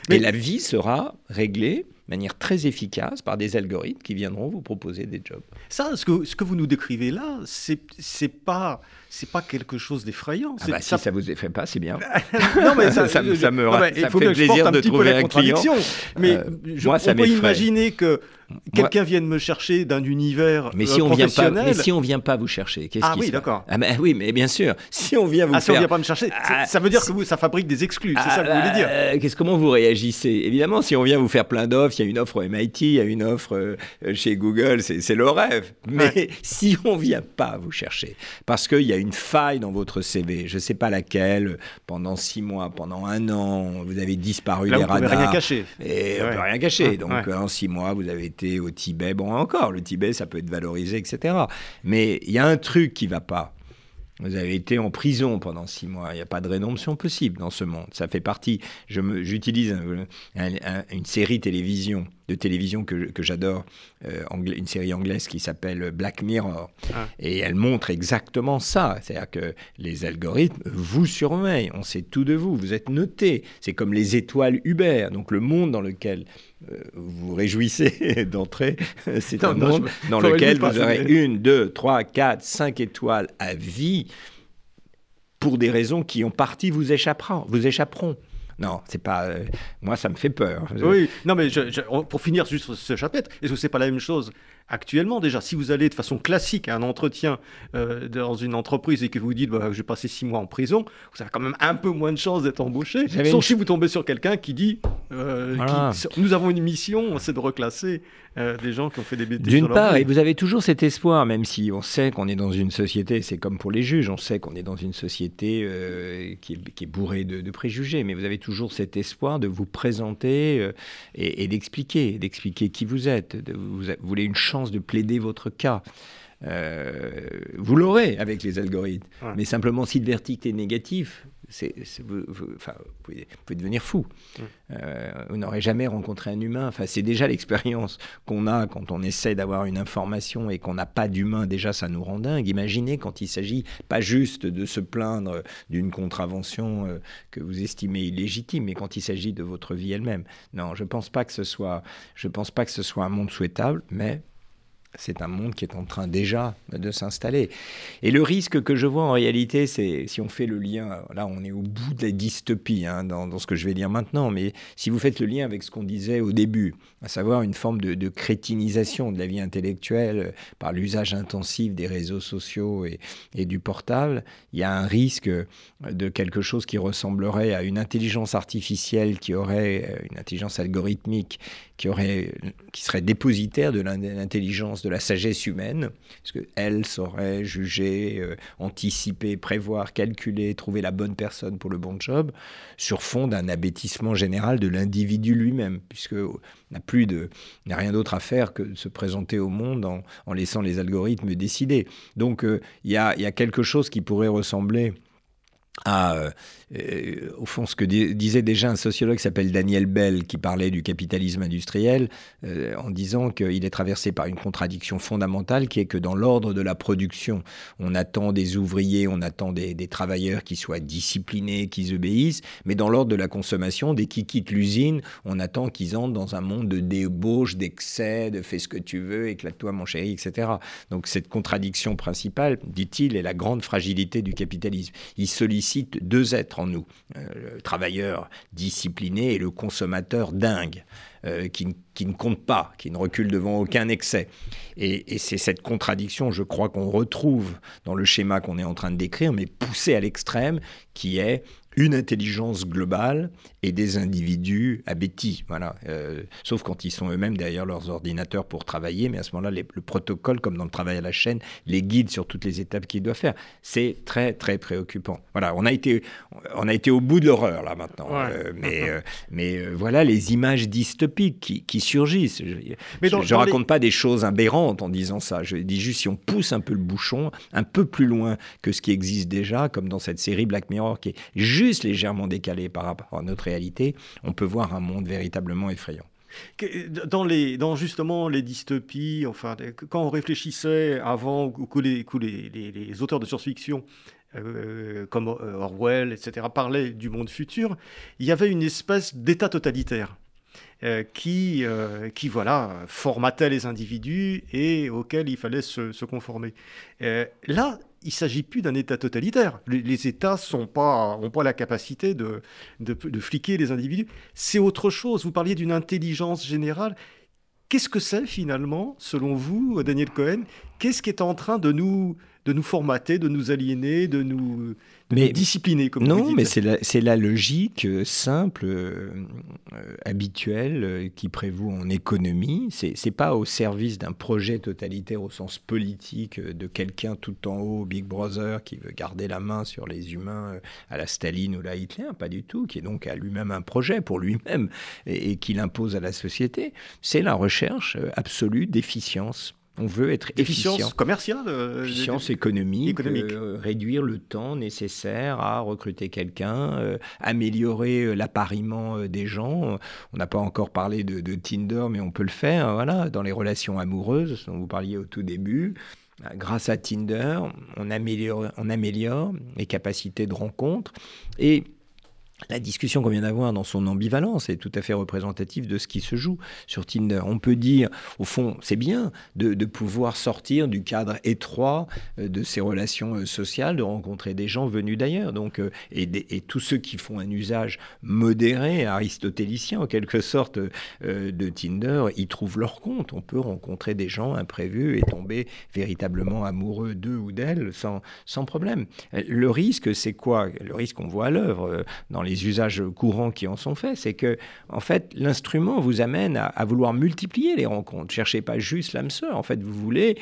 Mais la vie sera réglée de manière très efficace par des algorithmes qui viendront vous proposer des jobs. Ça, ce que, ce que vous nous décrivez là, c'est pas c'est pas quelque chose d'effrayant. Ah bah, si ça... vous effraie pas, c'est bien. non, mais ça, ça, me, ça me il faut fait plaisir de trouver un client. Mais euh, je, moi, on peut imaginer que quelqu'un vienne me chercher d'un univers mais si euh, on vient pas, mais si on vient pas vous chercher, qu'est-ce ah, oui, d'accord. Ah ben oui, mais bien sûr. Si on vient vous ah, faire... si on vient pas me chercher, ah, ça veut dire que vous, ça fabrique des exclus. C'est ça que vous voulez dire. Euh, qu'est-ce comment vous réagissez? Évidemment, si on vient vous faire plein d'offres, il y a une offre au MIT, il y a une offre chez Google, c'est le rêve. Mais si on vient pas vous chercher, parce qu'il y a une faille dans votre CV, je ne sais pas laquelle, pendant six mois, pendant un an, vous avez disparu Là, des radars. rien cacher. Et on peut rien cacher. Donc en six mois, vous avez été au Tibet. Bon, encore, le Tibet, ça peut être valorisé, etc. Mais il y a un truc qui va pas. Vous avez été en prison pendant six mois. Il n'y a pas de rédemption possible dans ce monde. Ça fait partie. J'utilise une série télévision de télévision que, j'adore, euh, une série anglaise qui s'appelle Black Mirror. Ah. Et elle montre exactement ça. C'est-à-dire que les algorithmes vous surveillent, on sait tout de vous, vous êtes noté. C'est comme les étoiles Uber. Donc le monde dans lequel euh, vous vous réjouissez d'entrer, c'est un monde dans lequel vous aurez une, deux, trois, quatre, cinq étoiles à vie pour des raisons qui en partie vous échapperont. Vous échapperont. Non, c'est pas. Euh, moi, ça me fait peur. Oui, non, mais pour finir juste ce chapitre, est-ce que c'est pas la même chose actuellement déjà Si vous allez de façon classique à un entretien euh, dans une entreprise et que vous dites bah, je vais passer six mois en prison, vous avez quand même un peu moins de chances d'être embauché. Sauf si vous tombez sur quelqu'un qui dit euh, nous avons une mission, c'est de reclasser euh, des gens qui ont fait des bêtises. D'une part, et vous avez toujours cet espoir, même si on sait qu'on est dans une société, c'est comme pour les juges, on sait qu'on est dans une société euh, qui, est, bourrée de, préjugés, mais vous avez toujours cet espoir de vous présenter et, d'expliquer, d'expliquer qui vous êtes. vous, voulez une chance de plaider votre cas. Vous l'aurez avec les algorithmes. Mais simplement, si le verdict est négatif, vous, pouvez, devenir fou. Euh, vous n'aurez jamais rencontré un humain. Enfin, c'est déjà l'expérience qu'on a quand on essaie d'avoir une information et qu'on n'a pas d'humain. Déjà, ça nous rend dingue. Imaginez quand il s'agit pas juste de se plaindre d'une contravention euh, que vous estimez illégitime, mais quand il s'agit de votre vie elle-même. Non, je pense pas que ce soit, je pense pas que ce soit un monde souhaitable, mais c'est un monde qui est en train déjà de s'installer. Et le risque que je vois en réalité, c'est si on fait le lien, là on est au bout de la dystopie hein, dans, ce que je vais dire maintenant, mais si vous faites le lien avec ce qu'on disait au début, à savoir une forme de, crétinisation de la vie intellectuelle par l'usage intensif des réseaux sociaux et, et, du portable, il y a un risque de quelque chose qui ressemblerait à une intelligence artificielle qui aurait, une intelligence algorithmique qui, aurait, qui serait dépositaire de l'intelligence, de la sagesse humaine, parce qu'elle saurait juger, euh, anticiper, prévoir, calculer, trouver la bonne personne pour le bon job, sur fond d'un abêtissement général de l'individu lui-même, puisque n'a plus de, n'a rien d'autre à faire que de se présenter au monde en, laissant les algorithmes décider. Donc euh, il y, a, y, a, quelque chose qui pourrait ressembler à, euh, euh, au fond, ce que disait déjà un sociologue qui s'appelle Daniel Bell, qui parlait du capitalisme industriel, euh, en disant qu'il est traversé par une contradiction fondamentale, qui est que dans l'ordre de la production, on attend des ouvriers, on attend des, travailleurs qui soient disciplinés, qui obéissent, mais dans l'ordre de la consommation, dès qu'ils quittent l'usine, on attend qu'ils entrent dans un monde de débauche, d'excès, de fais ce que tu veux, éclate-toi mon chéri, etc. Donc cette contradiction principale, dit-il, est la grande fragilité du capitalisme. Il sollicite cite deux êtres en nous, euh, le travailleur discipliné et le consommateur dingue, euh, qui, ne compte pas, qui ne recule devant aucun excès. Et, et c'est cette contradiction, je crois, qu'on retrouve dans le schéma qu'on est en train de décrire, mais poussé à l'extrême, qui est une intelligence globale et des individus abétis. Voilà. Euh, sauf quand ils sont eux-mêmes derrière leurs ordinateurs pour travailler, mais à ce moment-là, le protocole, comme dans le travail à la chaîne, les guide sur toutes les étapes qu'ils doivent faire. C'est très, très préoccupant. Voilà, on a été, on a été au bout de l'horreur, là, maintenant. Euh, mais euh, mais voilà les images dystopiques qui, surgissent. Mais je ne raconte pas des choses aberrantes en disant ça. Je dis juste si on pousse un peu le bouchon, un peu plus loin que ce qui existe déjà, comme dans cette série Black Mirror, qui est juste légèrement décalé par rapport à notre réalité, on peut voir un monde véritablement effrayant. Dans, les, dans justement les dystopies, enfin, quand on réfléchissait avant que les, les, les, auteurs de science-fiction euh, comme euh, Orwell, etc., parlaient du monde futur, il y avait une espèce d'état totalitaire. Euh, qui, qui voilà, formatait les individus et auquel il fallait se, conformer. là, il ne s'agit plus d'un État totalitaire. Les, États n'ont pas, pas la capacité de, de, fliquer les individus. C'est autre chose. Vous parliez d'une intelligence générale. Qu'est-ce que c'est finalement, selon vous, Daniel Cohen? Qu'est-ce qui est en train de nous, de nous formater, de nous aliéner, de nous, mais, discipliner comme Non, mais c'est la, la, logique euh, simple, euh, euh, habituelle, qui prévaut en économie. C'est n'est pas au service d'un projet totalitaire au sens politique de quelqu'un tout en haut, Big Brother, qui veut garder la main sur les humains à la Staline ou la Hitler, pas du tout, qui est donc à lui-même un projet pour lui-même et, et qu'il impose à la société. C'est la recherche absolue d'efficience On veut être efficient. commerciale euh, Efficience économique, euh, réduire le temps nécessaire à recruter quelqu'un, euh, améliorer l'appariement des gens. On n'a pas encore parlé de, de, Tinder, mais on peut le faire voilà, dans les relations amoureuses dont vous parliez au tout début. Grâce à Tinder, on améliore, on améliore les capacités de rencontre et la discussion qu'on vient d'avoir dans son ambivalence est tout à fait représentative de ce qui se joue sur Tinder. On peut dire, au fond, c'est bien de, pouvoir sortir du cadre étroit euh, de ces relations euh, sociales, de rencontrer des gens venus d'ailleurs. Donc, euh, et, tous ceux qui font un usage modéré, aristotélicien en quelque sorte, de Tinder, y trouvent leur compte. On peut rencontrer des gens imprévus et tomber véritablement amoureux d'eux ou d'elles sans, sans problème. Le risque, c'est quoi? Le risque qu'on voit à l'œuvre dans les les usages courants qui en sont faits, c'est que, en fait, l'instrument vous amène à, vouloir multiplier les rencontres. Cherchez pas juste l'âme sœur. En fait, vous voulez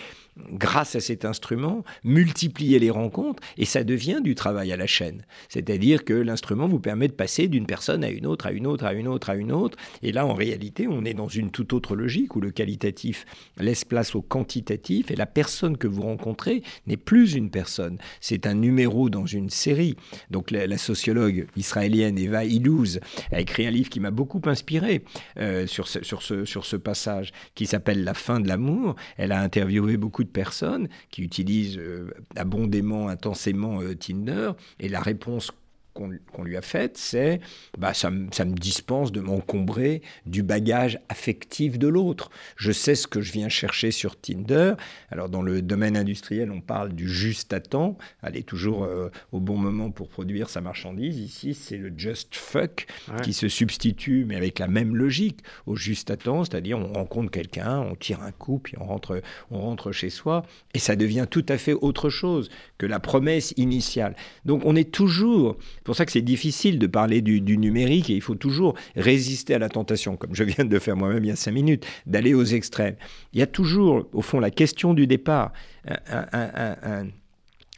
grâce à cet instrument, multiplier les rencontres et ça devient du travail à la chaîne. C'est-à-dire que l'instrument vous permet de passer d'une personne à une autre, à une autre, à une autre, à une autre. Et là, en réalité, on est dans une toute autre logique où le qualitatif laisse place au quantitatif et la personne que vous rencontrez n'est plus une personne. C'est un numéro dans une série. Donc la, sociologue israélienne Eva Illouz a écrit un livre qui m'a beaucoup inspiré euh, sur, ce, sur, ce, sur ce passage qui s'appelle La fin de l'amour. Elle a interviewé beaucoup de personnes qui utilisent euh, abondément, intensément euh, Tinder, et la réponse qu'on lui a faite, c'est bah, ça, ça, me dispense de m'encombrer du bagage affectif de l'autre. Je sais ce que je viens chercher sur Tinder. Alors dans le domaine industriel, on parle du juste à temps, aller toujours euh, au bon moment pour produire sa marchandise. Ici, c'est le just fuck qui se substitue, mais avec la même logique, au juste à temps, c'est-à-dire on rencontre quelqu'un, on tire un coup, puis on rentre, on rentre chez soi, et ça devient tout à fait autre chose que la promesse initiale. Donc on est toujours c'est pour ça que c'est difficile de parler du, numérique et il faut toujours résister à la tentation, comme je viens de faire moi-même il y a cinq minutes, d'aller aux extrêmes. Il y a toujours, au fond, la question du départ, un,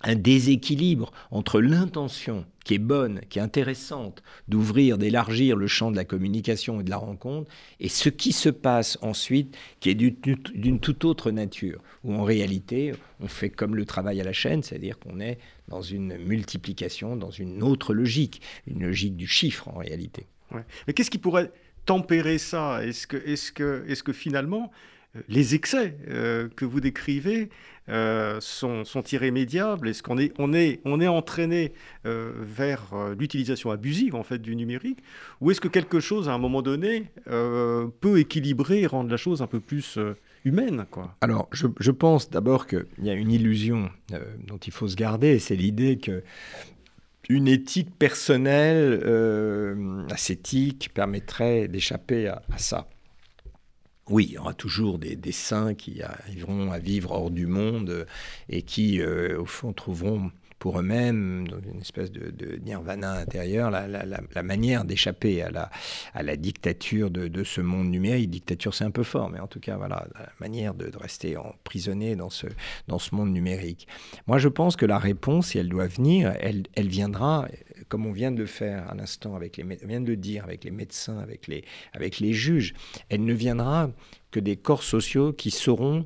un déséquilibre entre l'intention qui est bonne, qui est intéressante, d'ouvrir, d'élargir le champ de la communication et de la rencontre, et ce qui se passe ensuite, qui est d'une toute autre nature, où en réalité, on fait comme le travail à la chaîne, c'est-à-dire qu'on est dans une multiplication, dans une autre logique, une logique du chiffre en réalité. Mais qu'est-ce qui pourrait tempérer ça? Est-ce que, finalement, euh, les excès euh, que vous décrivez euh, sont, irrémédiables? Est-ce qu'on est, on est, on est entraîné vers l'utilisation abusive en fait du numérique? Ou est-ce que quelque chose, à un moment donné, peut équilibrer et rendre la chose un peu plus humaine Alors, je, pense d'abord qu'il y a une illusion dont il faut se garder, c'est l'idée que une éthique personnelle, ascétique, permettrait d'échapper à, ça. Oui, il y aura toujours des, saints qui arriveront à vivre hors du monde euh, et qui, euh, au fond, trouveront pour eux-mêmes, dans une espèce de, nirvana intérieur, la, manière d'échapper à la, dictature de, ce monde numérique. Dictature, c'est un peu fort, mais en tout cas, voilà, la manière de, rester emprisonné dans ce, dans ce monde numérique. Moi, je pense que la réponse, si elle doit venir, elle, viendra comme on vient de le faire à l'instant, avec les, vient de le dire avec les médecins, avec les, avec les juges, elle ne viendra que des corps sociaux qui sauront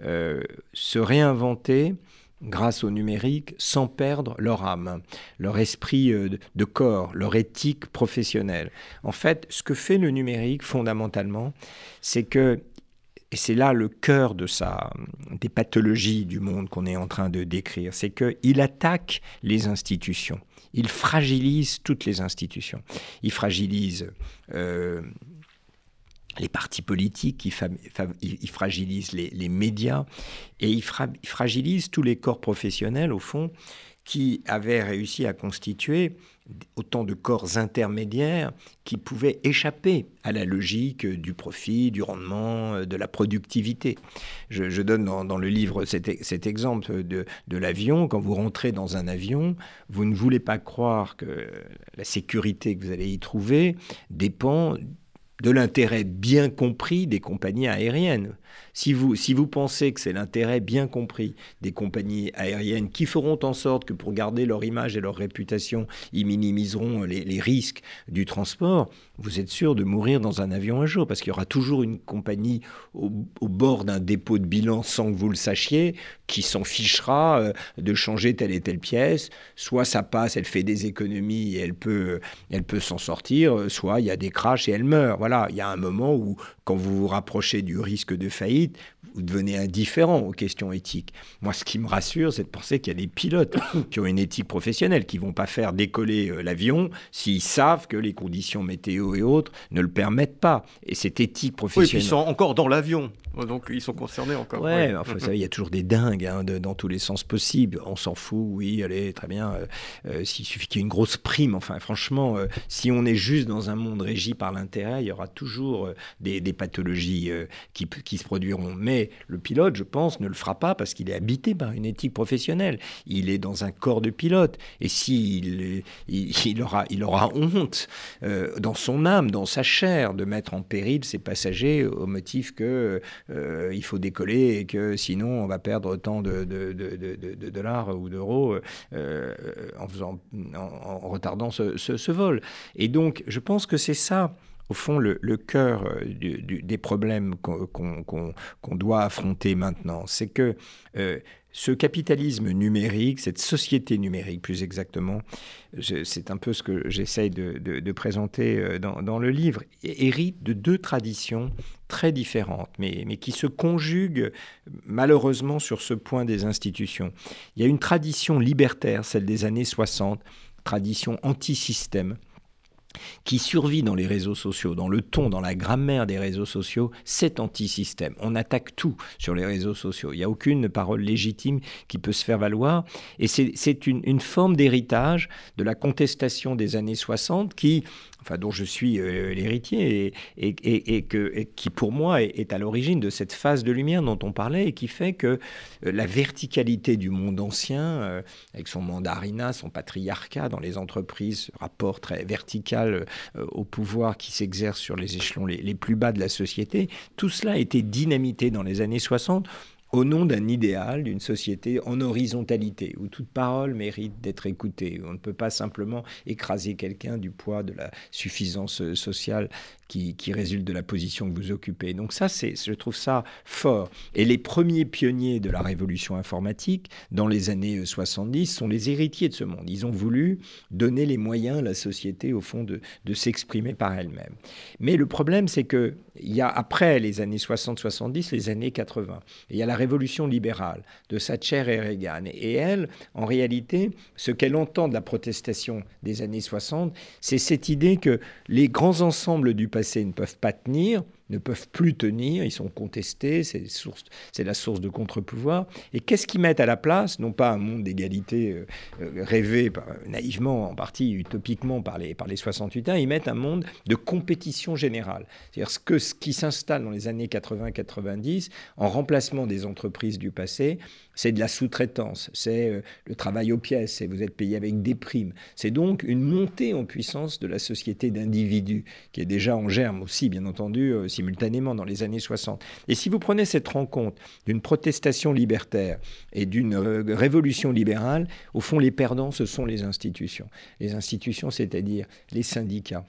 euh, se réinventer grâce au numérique sans perdre leur âme, leur esprit euh, de corps, leur éthique professionnelle. En fait, ce que fait le numérique fondamentalement, c'est que et c'est là le cœur de sa, des pathologies du monde qu'on est en train de décrire, c'est qu'il attaque les institutions il fragilise toutes les institutions. Il fragilise euh, les partis politiques, il, fragilise les, médias et il, fragilise tous les corps professionnels, au fond, qui avaient réussi à constituer autant de corps intermédiaires qui pouvaient échapper à la logique du profit, du rendement, de la productivité. Je, donne dans, le livre cet, exemple de, de l'avion. Quand vous rentrez dans un avion, vous ne voulez pas croire que la sécurité que vous allez y trouver dépend de l'intérêt bien compris des compagnies aériennes. Si vous, si vous pensez que c'est l'intérêt bien compris des compagnies aériennes qui feront en sorte que pour garder leur image et leur réputation, ils minimiseront les, risques du transport, vous êtes sûr de mourir dans un avion un jour, parce qu'il y aura toujours une compagnie au, bord d'un dépôt de bilan sans que vous le sachiez, qui s'en fichera euh, de changer telle et telle pièce. Soit ça passe, elle fait des économies et elle peut, elle peut s'en sortir, soit il y a des crashs et elle meurt. Voilà, il y a un moment où, quand vous vous rapprochez du risque de aí vous devenez indifférent aux questions éthiques. Moi, ce qui me rassure, c'est de penser qu'il y a des pilotes qui ont une éthique professionnelle, qui vont pas faire décoller euh, l'avion s'ils savent que les conditions météo et autres ne le permettent pas. Et cette éthique professionnelle... Oui, ils sont encore dans l'avion. Donc ils sont concernés encore. Ouais, enfin, il y a toujours des dingues hein, dans tous les sens possibles. On s'en fout, oui, allez, très bien. Euh, euh, s'il suffit qu'il y ait une grosse prime, enfin, franchement, si on est juste dans un monde régi par l'intérêt, il y aura toujours des, pathologies qui, qui se produiront. Mais le pilote, je pense, ne le fera pas parce qu'il est habité par une éthique professionnelle. Il est dans un corps de pilote. Et s'il il, aura, il aura honte euh, dans son âme, dans sa chair, de mettre en péril ses passagers au motif que euh, il faut décoller et que sinon on va perdre autant de, dollars ou d'euros euh, en, faisant, en, retardant ce vol. Et donc, je pense que c'est ça au fond, le, cœur euh, des problèmes qu'on doit affronter maintenant. C'est que euh, ce capitalisme numérique, cette société numérique plus exactement, c'est un peu ce que j'essaye de, présenter euh, dans, le livre, hérite de deux traditions très différentes, mais, mais qui se conjuguent malheureusement sur ce point des institutions. Il y a une tradition libertaire, celle des années 60, tradition anti-système, qui survit dans les réseaux sociaux, dans le ton, dans la grammaire des réseaux sociaux, c'est anti-système. On attaque tout sur les réseaux sociaux. Il n'y a aucune parole légitime qui peut se faire valoir. Et c'est une, une, forme d'héritage de la contestation des années 60 qui dont je suis euh, l'héritier et, qui pour moi est, à l'origine de cette phase de lumière dont on parlait et qui fait que euh, la verticalité du monde ancien, euh, avec son mandarinat, son patriarcat dans les entreprises, ce rapport très vertical au pouvoir qui s'exerce sur les échelons les, les, plus bas de la société, tout cela a été dynamité dans les années 60 au nom d'un idéal, d'une société en horizontalité, où toute parole mérite d'être écoutée. On ne peut pas simplement écraser quelqu'un du poids de la suffisance sociale qui, résulte de la position que vous occupez. Donc ça, je trouve ça fort. Et les premiers pionniers de la révolution informatique, dans les années 70, sont les héritiers de ce monde. Ils ont voulu donner les moyens à la société, au fond, de, de s'exprimer par elle-même. Mais le problème, c'est que il y a après les années 60-70, les années 80. il y a la révolution libérale de Thatcher et Reagan. Et elle, en réalité, ce qu'elle entend de la protestation des années 60, c'est cette idée que les grands ensembles du passé ne peuvent pas tenir, ne peuvent plus tenir, ils sont contestés, c'est la source de contre-pouvoir. Et qu'est-ce qu'ils mettent à la place? Non pas un monde d'égalité euh, euh, rêvé naïvement, en partie utopiquement par les, par les 68 ans, ils mettent un monde de compétition générale. C'est-à-dire ce, que, ce qui s'installe dans les années 80-90 en remplacement des entreprises du passé, c'est de la sous-traitance, c'est euh, le travail aux pièces, et vous êtes payé avec des primes. C'est donc une montée en puissance de la société d'individus, qui est déjà en germe aussi, bien entendu, euh, simultanément dans les années 60. Et si vous prenez cette rencontre d'une protestation libertaire et d'une euh, révolution libérale, au fond, les perdants, ce sont les institutions. Les institutions, c'est-à-dire les syndicats,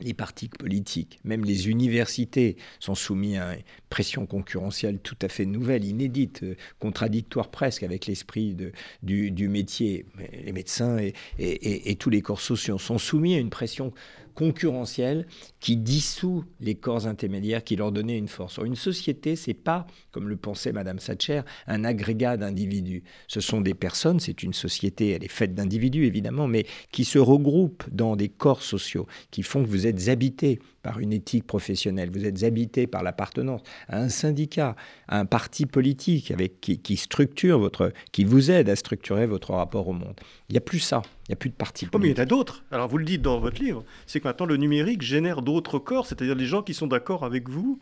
les partis politiques, même les universités sont soumis à une pression concurrentielle tout à fait nouvelle, inédite, euh, contradictoire presque avec l'esprit du, métier. Les médecins et, et, tous les corps sociaux sont soumis à une pression concurrentielle qui dissout les corps intermédiaires qui leur donnaient une force. une société, c'est pas, comme le pensait Madame Thatcher, un agrégat d'individus. Ce sont des personnes, c'est une société, elle est faite d'individus évidemment, mais qui se regroupent dans des corps sociaux, qui font que vous êtes habités par une éthique professionnelle, vous êtes habité par l'appartenance à un syndicat, à un parti politique avec, qui, structure votre, qui vous aide à structurer votre rapport au monde. Il n'y a plus ça, il n'y a plus de parti politique. mais il y en a d'autres. Alors vous le dites dans votre livre, c'est que maintenant le numérique génère d'autres corps, c'est-à-dire les gens qui sont d'accord avec vous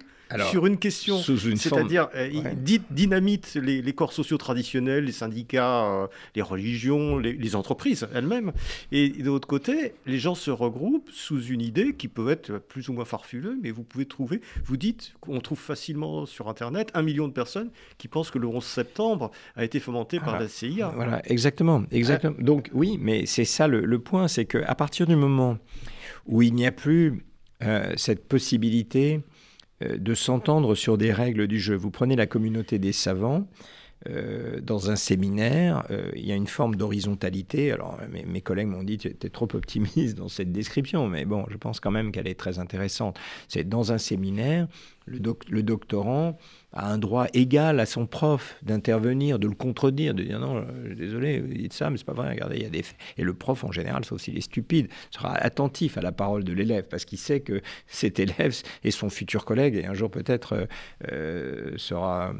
sur une question. C'est-à-dire, euh, dynamite les, corps sociaux traditionnels, les syndicats, euh, les religions, les, entreprises elles-mêmes. Et de l'autre côté, les gens se regroupent sous une idée qui peut être plus ou moins farfelue, mais vous pouvez trouver, vous dites qu'on trouve facilement sur Internet un million de personnes qui pensent que le 11 septembre a été fomenté par la CIA. Voilà, exactement. exactement. Donc oui, mais c'est ça le, le point, c'est qu'à partir du moment où il n'y a plus euh, cette possibilité euh, de s'entendre sur des règles du jeu. Vous prenez la communauté des savants, euh, dans un séminaire, il y a une forme d'horizontalité. Alors, mes, collègues m'ont dit, tu étais trop optimiste dans cette description, mais bon, je pense quand même qu'elle est très intéressante. C'est dans un séminaire, le doctorant a un droit égal à son prof d'intervenir, de le contredire, de dire non, euh, désolé, vous dites ça, mais c'est pas vrai, regardez, il y a des faits. Et le prof, en général, sauf s'il est stupide, sera attentif à la parole de l'élève, parce qu'il sait que cet élève est son futur collègue, et un jour peut-être euh, euh, sera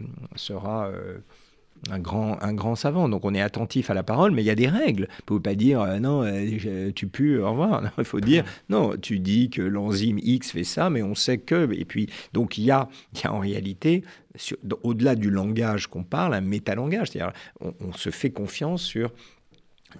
un grand, un grand savant. Donc on est attentif à la parole, mais il y a des règles. Vous ne pouvez pas dire euh, non, euh, tu pues, au revoir. il faut dire non, tu dis que l'enzyme X fait ça, mais on sait que. Et puis, donc il y a, il y a en réalité, au-delà du langage qu'on parle, un métalangage. C'est-à-dire, on, se fait confiance sur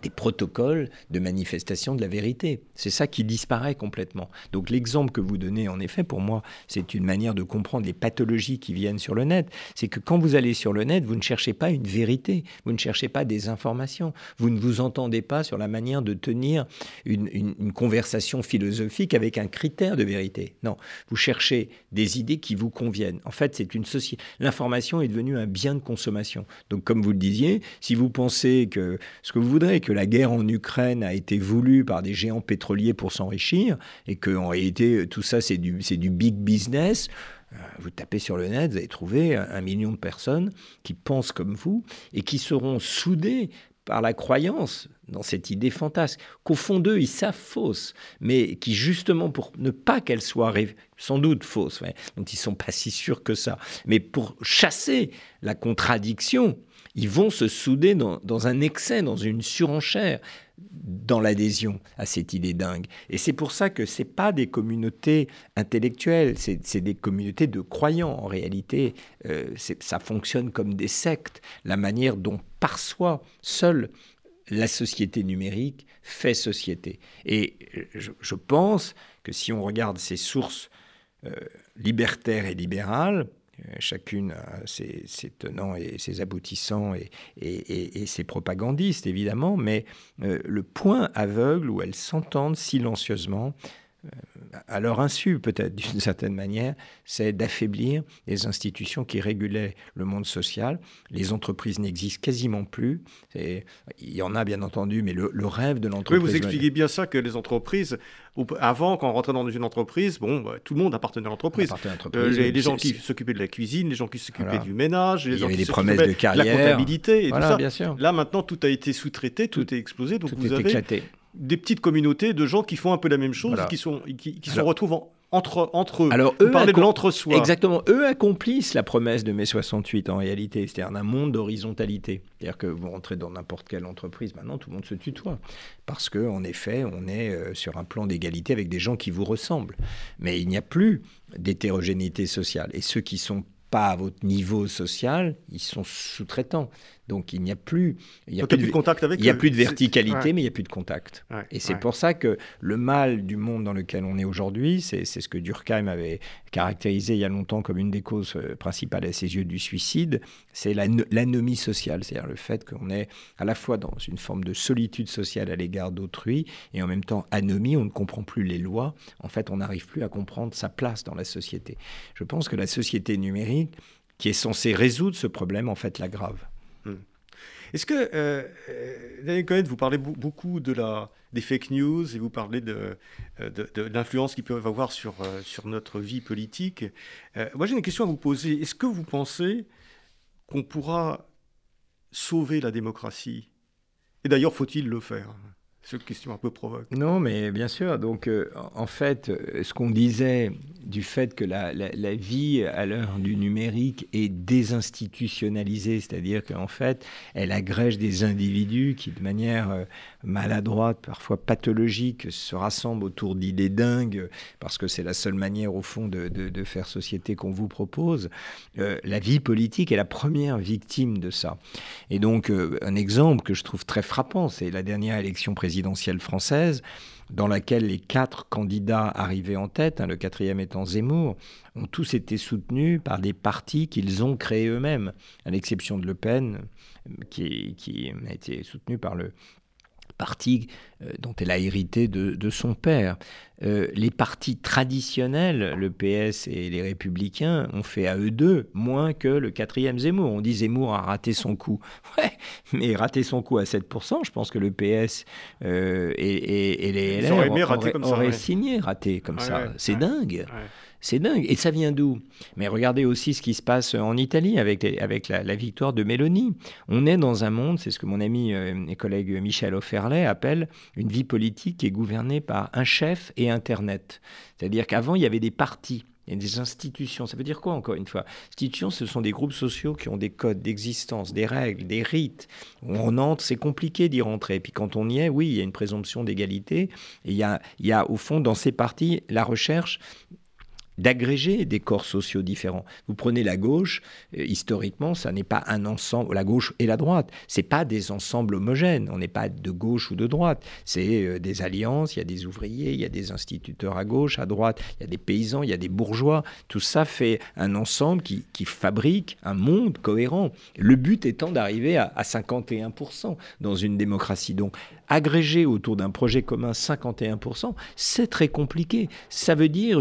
des protocoles de manifestation de la vérité. C'est ça qui disparaît complètement. Donc l'exemple que vous donnez, en effet, pour moi, c'est une manière de comprendre les pathologies qui viennent sur le net. C'est que quand vous allez sur le net, vous ne cherchez pas une vérité, vous ne cherchez pas des informations, vous ne vous entendez pas sur la manière de tenir une, une conversation philosophique avec un critère de vérité. Non, vous cherchez des idées qui vous conviennent. En fait, c'est une société. L'information est devenue un bien de consommation. Donc, comme vous le disiez, si vous pensez que ce que vous voudrez, que la guerre en Ukraine a été voulue par des géants pétroliers pour s'enrichir et qu'en réalité tout ça c'est du, du big business, euh, vous tapez sur le net, vous allez trouver un, million de personnes qui pensent comme vous et qui seront soudées par la croyance dans cette idée fantasque, qu'au fond d'eux, ils savent fausse, mais qui justement, pour ne pas qu'elle soit sans doute fausse, donc ils sont pas si sûrs que ça, mais pour chasser la contradiction, ils vont se souder dans, un excès, dans une surenchère dans l'adhésion à cette idée dingue. Et c'est pour ça que ce n'est pas des communautés intellectuelles, c'est des communautés de croyants. En réalité, euh, ça fonctionne comme des sectes. La manière dont par soi, seule la société numérique fait société. Et je, pense que si on regarde ces sources euh, libertaires et libérales, chacune a ses, tenants et ses aboutissants et, ses propagandistes, évidemment, mais euh, le point aveugle où elles s'entendent silencieusement, euh, à leur insu peut-être d'une certaine manière, c'est d'affaiblir les institutions qui régulaient le monde social. Les entreprises n'existent quasiment plus. Il y en a bien entendu, mais le, rêve de l'entreprise... Oui, vous expliquez bien ça, que les entreprises, avant, quand on rentrait dans une entreprise, bon, bah, tout le monde appartenait à l'entreprise. Euh, les, gens qui s'occupaient de la cuisine, les gens qui s'occupaient du ménage, les gens qui s'occupaient de, de, la comptabilité et tout ça. Bien sûr. Là, maintenant, tout a été sous-traité, tout, est explosé. Donc vous avez éclaté des petites communautés de gens qui font un peu la même chose, qui, sont, qui, se retrouvent entre, entre eux. Alors, eux parlez de l'entre-soi. Exactement. Eux accomplissent la promesse de mai 68 en réalité, c'est-à-dire un monde d'horizontalité. C'est-à-dire que vous rentrez dans n'importe quelle entreprise, maintenant tout le monde se tutoie. Parce qu'en effet, on est euh, sur un plan d'égalité avec des gens qui vous ressemblent. Mais il n'y a plus d'hétérogénéité sociale. Et ceux qui sont pas à votre niveau social, ils sont sous-traitants. Donc il n'y a plus, il y a plus, de, contact avec il y a plus de verticalité, mais il n'y a plus de contact. et c'est pour ça que le mal du monde dans lequel on est aujourd'hui, c'est ce que Durkheim avait caractérisé il y a longtemps comme une des causes euh, principales à ses yeux du suicide, c'est l'anomie sociale, c'est-à-dire le fait qu'on est à la fois dans une forme de solitude sociale à l'égard d'autrui et en même temps anomie, on ne comprend plus les lois. En fait, on n'arrive plus à comprendre sa place dans la société. Je pense que la société numérique qui est censée résoudre ce problème, en fait, l'aggrave. Est-ce que, euh, euh, Daniel Cohen, vous parlez beaucoup de la, des fake news et vous parlez de, euh, de, l'influence qu'ils peuvent avoir sur, sur notre vie politique. moi, j'ai une question à vous poser. Est-ce que vous pensez qu'on pourra sauver la démocratie? Et d'ailleurs, faut-il le faire? Cette question un peu provoque. Non, mais bien sûr. Donc, euh, en fait, euh, ce qu'on disait du fait que la, vie à l'heure du numérique est désinstitutionnalisée, c'est-à-dire qu'en fait, elle agrège des individus qui, de manière euh, maladroite, parfois pathologique, se rassemblent autour d'idées dingues, parce que c'est la seule manière, au fond, de, faire société qu'on vous propose. la vie politique est la première victime de ça. Et donc, un exemple que je trouve très frappant, c'est la dernière élection présidentielle présidentielle française, dans laquelle les quatre candidats arrivés en tête, hein, le quatrième étant Zemmour, ont tous été soutenus par des partis qu'ils ont créés eux-mêmes, à l'exception de Le Pen, qui, qui a été soutenu par le parti euh, dont elle a hérité de, son père. Euh, les partis traditionnels, le PS et les Républicains, ont fait à eux deux moins que le quatrième Zemmour. On dit Zemmour a raté son coup. Ouais, mais raté son coup à 7%, je pense que le PS euh, et, les LR auraient, signé raté comme ça. C'est dingue. C'est dingue. Et ça vient d'où? Mais regardez aussi ce qui se passe en Italie avec, avec la, victoire de Mélanie. On est dans un monde, c'est ce que mon ami euh, et collègue Michel Offerlet appelle une vie politique qui est gouvernée par un chef et Internet. C'est-à-dire qu'avant, il y avait des partis. Il des institutions. Ça veut dire quoi, encore une fois? Institutions, ce sont des groupes sociaux qui ont des codes d'existence, des règles, des rites. On entre, c'est compliqué d'y rentrer. Puis quand on y est, oui, il y a une présomption d'égalité. Et il y a, il y a, au fond, dans ces partis, la recherche d'agréger des corps sociaux différents. Vous prenez la gauche, euh, historiquement, ça n'est pas un ensemble, la gauche et la droite, c'est pas des ensembles homogènes, on n'est pas de gauche ou de droite, c'est euh, des alliances, il y a des ouvriers, il y a des instituteurs à gauche, à droite, il y a des paysans, il y a des bourgeois, tout ça fait un ensemble qui, fabrique un monde cohérent. Le but étant d'arriver à, à 51% dans une démocratie. Donc agréger autour d'un projet commun 51%, c'est très compliqué. Ça veut dire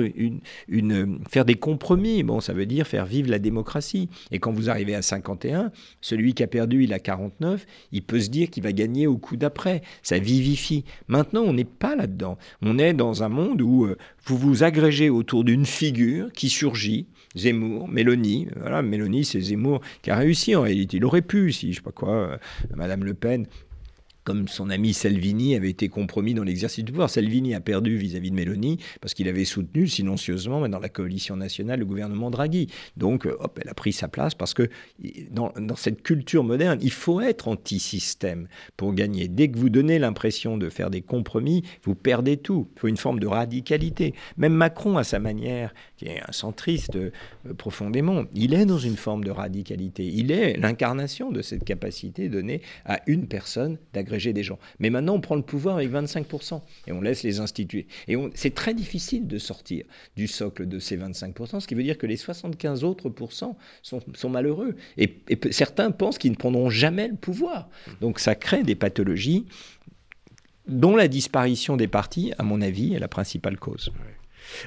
une, faire des compromis. Bon, ça veut dire faire vivre la démocratie. Et quand vous arrivez à 51, celui qui a perdu, il a 49, il peut se dire qu'il va gagner au coup d'après. Ça vivifie. Maintenant, on n'est pas là-dedans. On est dans un monde où euh, vous vous agrégez autour d'une figure qui surgit, Zemmour, Mélanie. Voilà, Mélanie, c'est Zemmour qui a réussi en réalité. Il aurait pu, si je sais pas quoi, euh, Madame Le Pen comme son ami Salvini avait été compromis dans l'exercice du pouvoir. Salvini a perdu vis-à-vis de Meloni parce qu'il avait soutenu silencieusement dans la coalition nationale le gouvernement Draghi. Donc, euh, hop, elle a pris sa place parce que dans, cette culture moderne, il faut être anti-système pour gagner. Dès que vous donnez l'impression de faire des compromis, vous perdez tout. Il faut une forme de radicalité. Même Macron, à sa manière, qui est un centriste euh, profondément, il est dans une forme de radicalité. Il est l'incarnation de cette capacité donnée à une personne des gens. Mais maintenant, on prend le pouvoir avec 25% et on laisse les instituer. Et c'est très difficile de sortir du socle de ces 25%, ce qui veut dire que les 75 autres pourcents sont, sont malheureux. Et, certains pensent qu'ils ne prendront jamais le pouvoir. Donc ça crée des pathologies dont la disparition des partis, à mon avis, est la principale cause.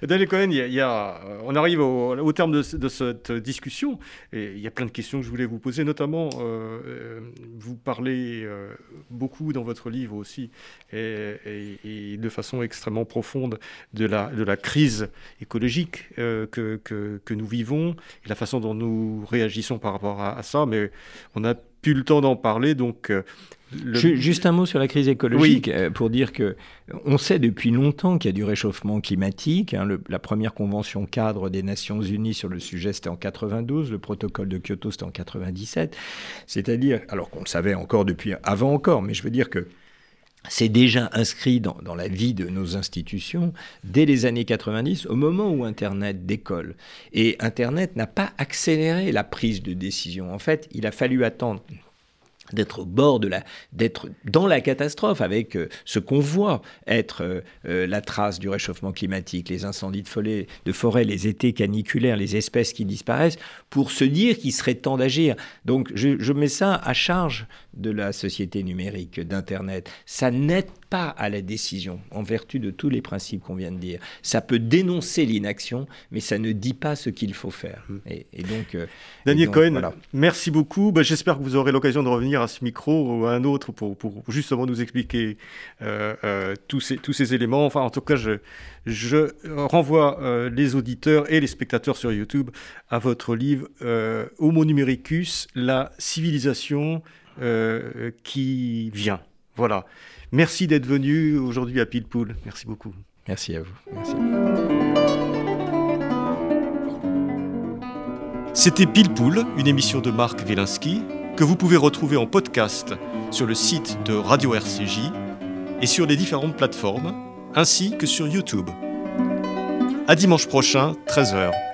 Daniel Cohen, y a, on arrive au, terme de, cette discussion et il y a plein de questions que je voulais vous poser, notamment euh, euh, vous parlez euh, beaucoup dans votre livre aussi et, de façon extrêmement profonde de la, de la crise écologique que, que, nous vivons et la façon dont nous réagissons par rapport à, à ça, mais on a plus le temps d'en parler, donc Juste un mot sur la crise écologique, euh, pour dire que on sait depuis longtemps qu'il y a du réchauffement climatique. Hein. la première convention cadre des Nations Unies sur le sujet, c'était en 92, le protocole de Kyoto, c'était en 97. C'est-à-dire, alors qu'on le savait encore depuis avant encore, mais je veux dire que c'est déjà inscrit dans, dans, la vie de nos institutions dès les années 90, au moment où Internet décolle. Et Internet n'a pas accéléré la prise de décision. En fait, il a fallu attendre d'être au bord de la, d'être dans la catastrophe avec euh, ce qu'on voit être euh, euh, la trace du réchauffement climatique, les incendies de, forêt, les étés caniculaires, les espèces qui disparaissent, pour se dire qu'il serait temps d'agir. Donc je mets ça à charge de la société numérique, d'Internet. Ça n'aide pas à la décision, en vertu de tous les principes qu'on vient de dire. Ça peut dénoncer l'inaction, mais ça ne dit pas ce qu'il faut faire. Mmh. Et, donc, euh, Daniel Cohen, merci beaucoup. Bah, j'espère que vous aurez l'occasion de revenir à ce micro ou à un autre pour, pour justement nous expliquer euh, euh, tous, ces, tous ces éléments. Enfin, en tout cas, je, je renvoie les auditeurs et les spectateurs sur YouTube à votre livre Homo numericus, la civilisation qui vient. Voilà. Merci d'être venu aujourd'hui à Pilpoul. Merci beaucoup. Merci à vous. Merci. C'était Pilpoul, une émission de Marc Wielinski que vous pouvez retrouver en podcast sur le site de Radio RCJ et sur les différentes plateformes, ainsi que sur YouTube. À dimanche prochain, 13h.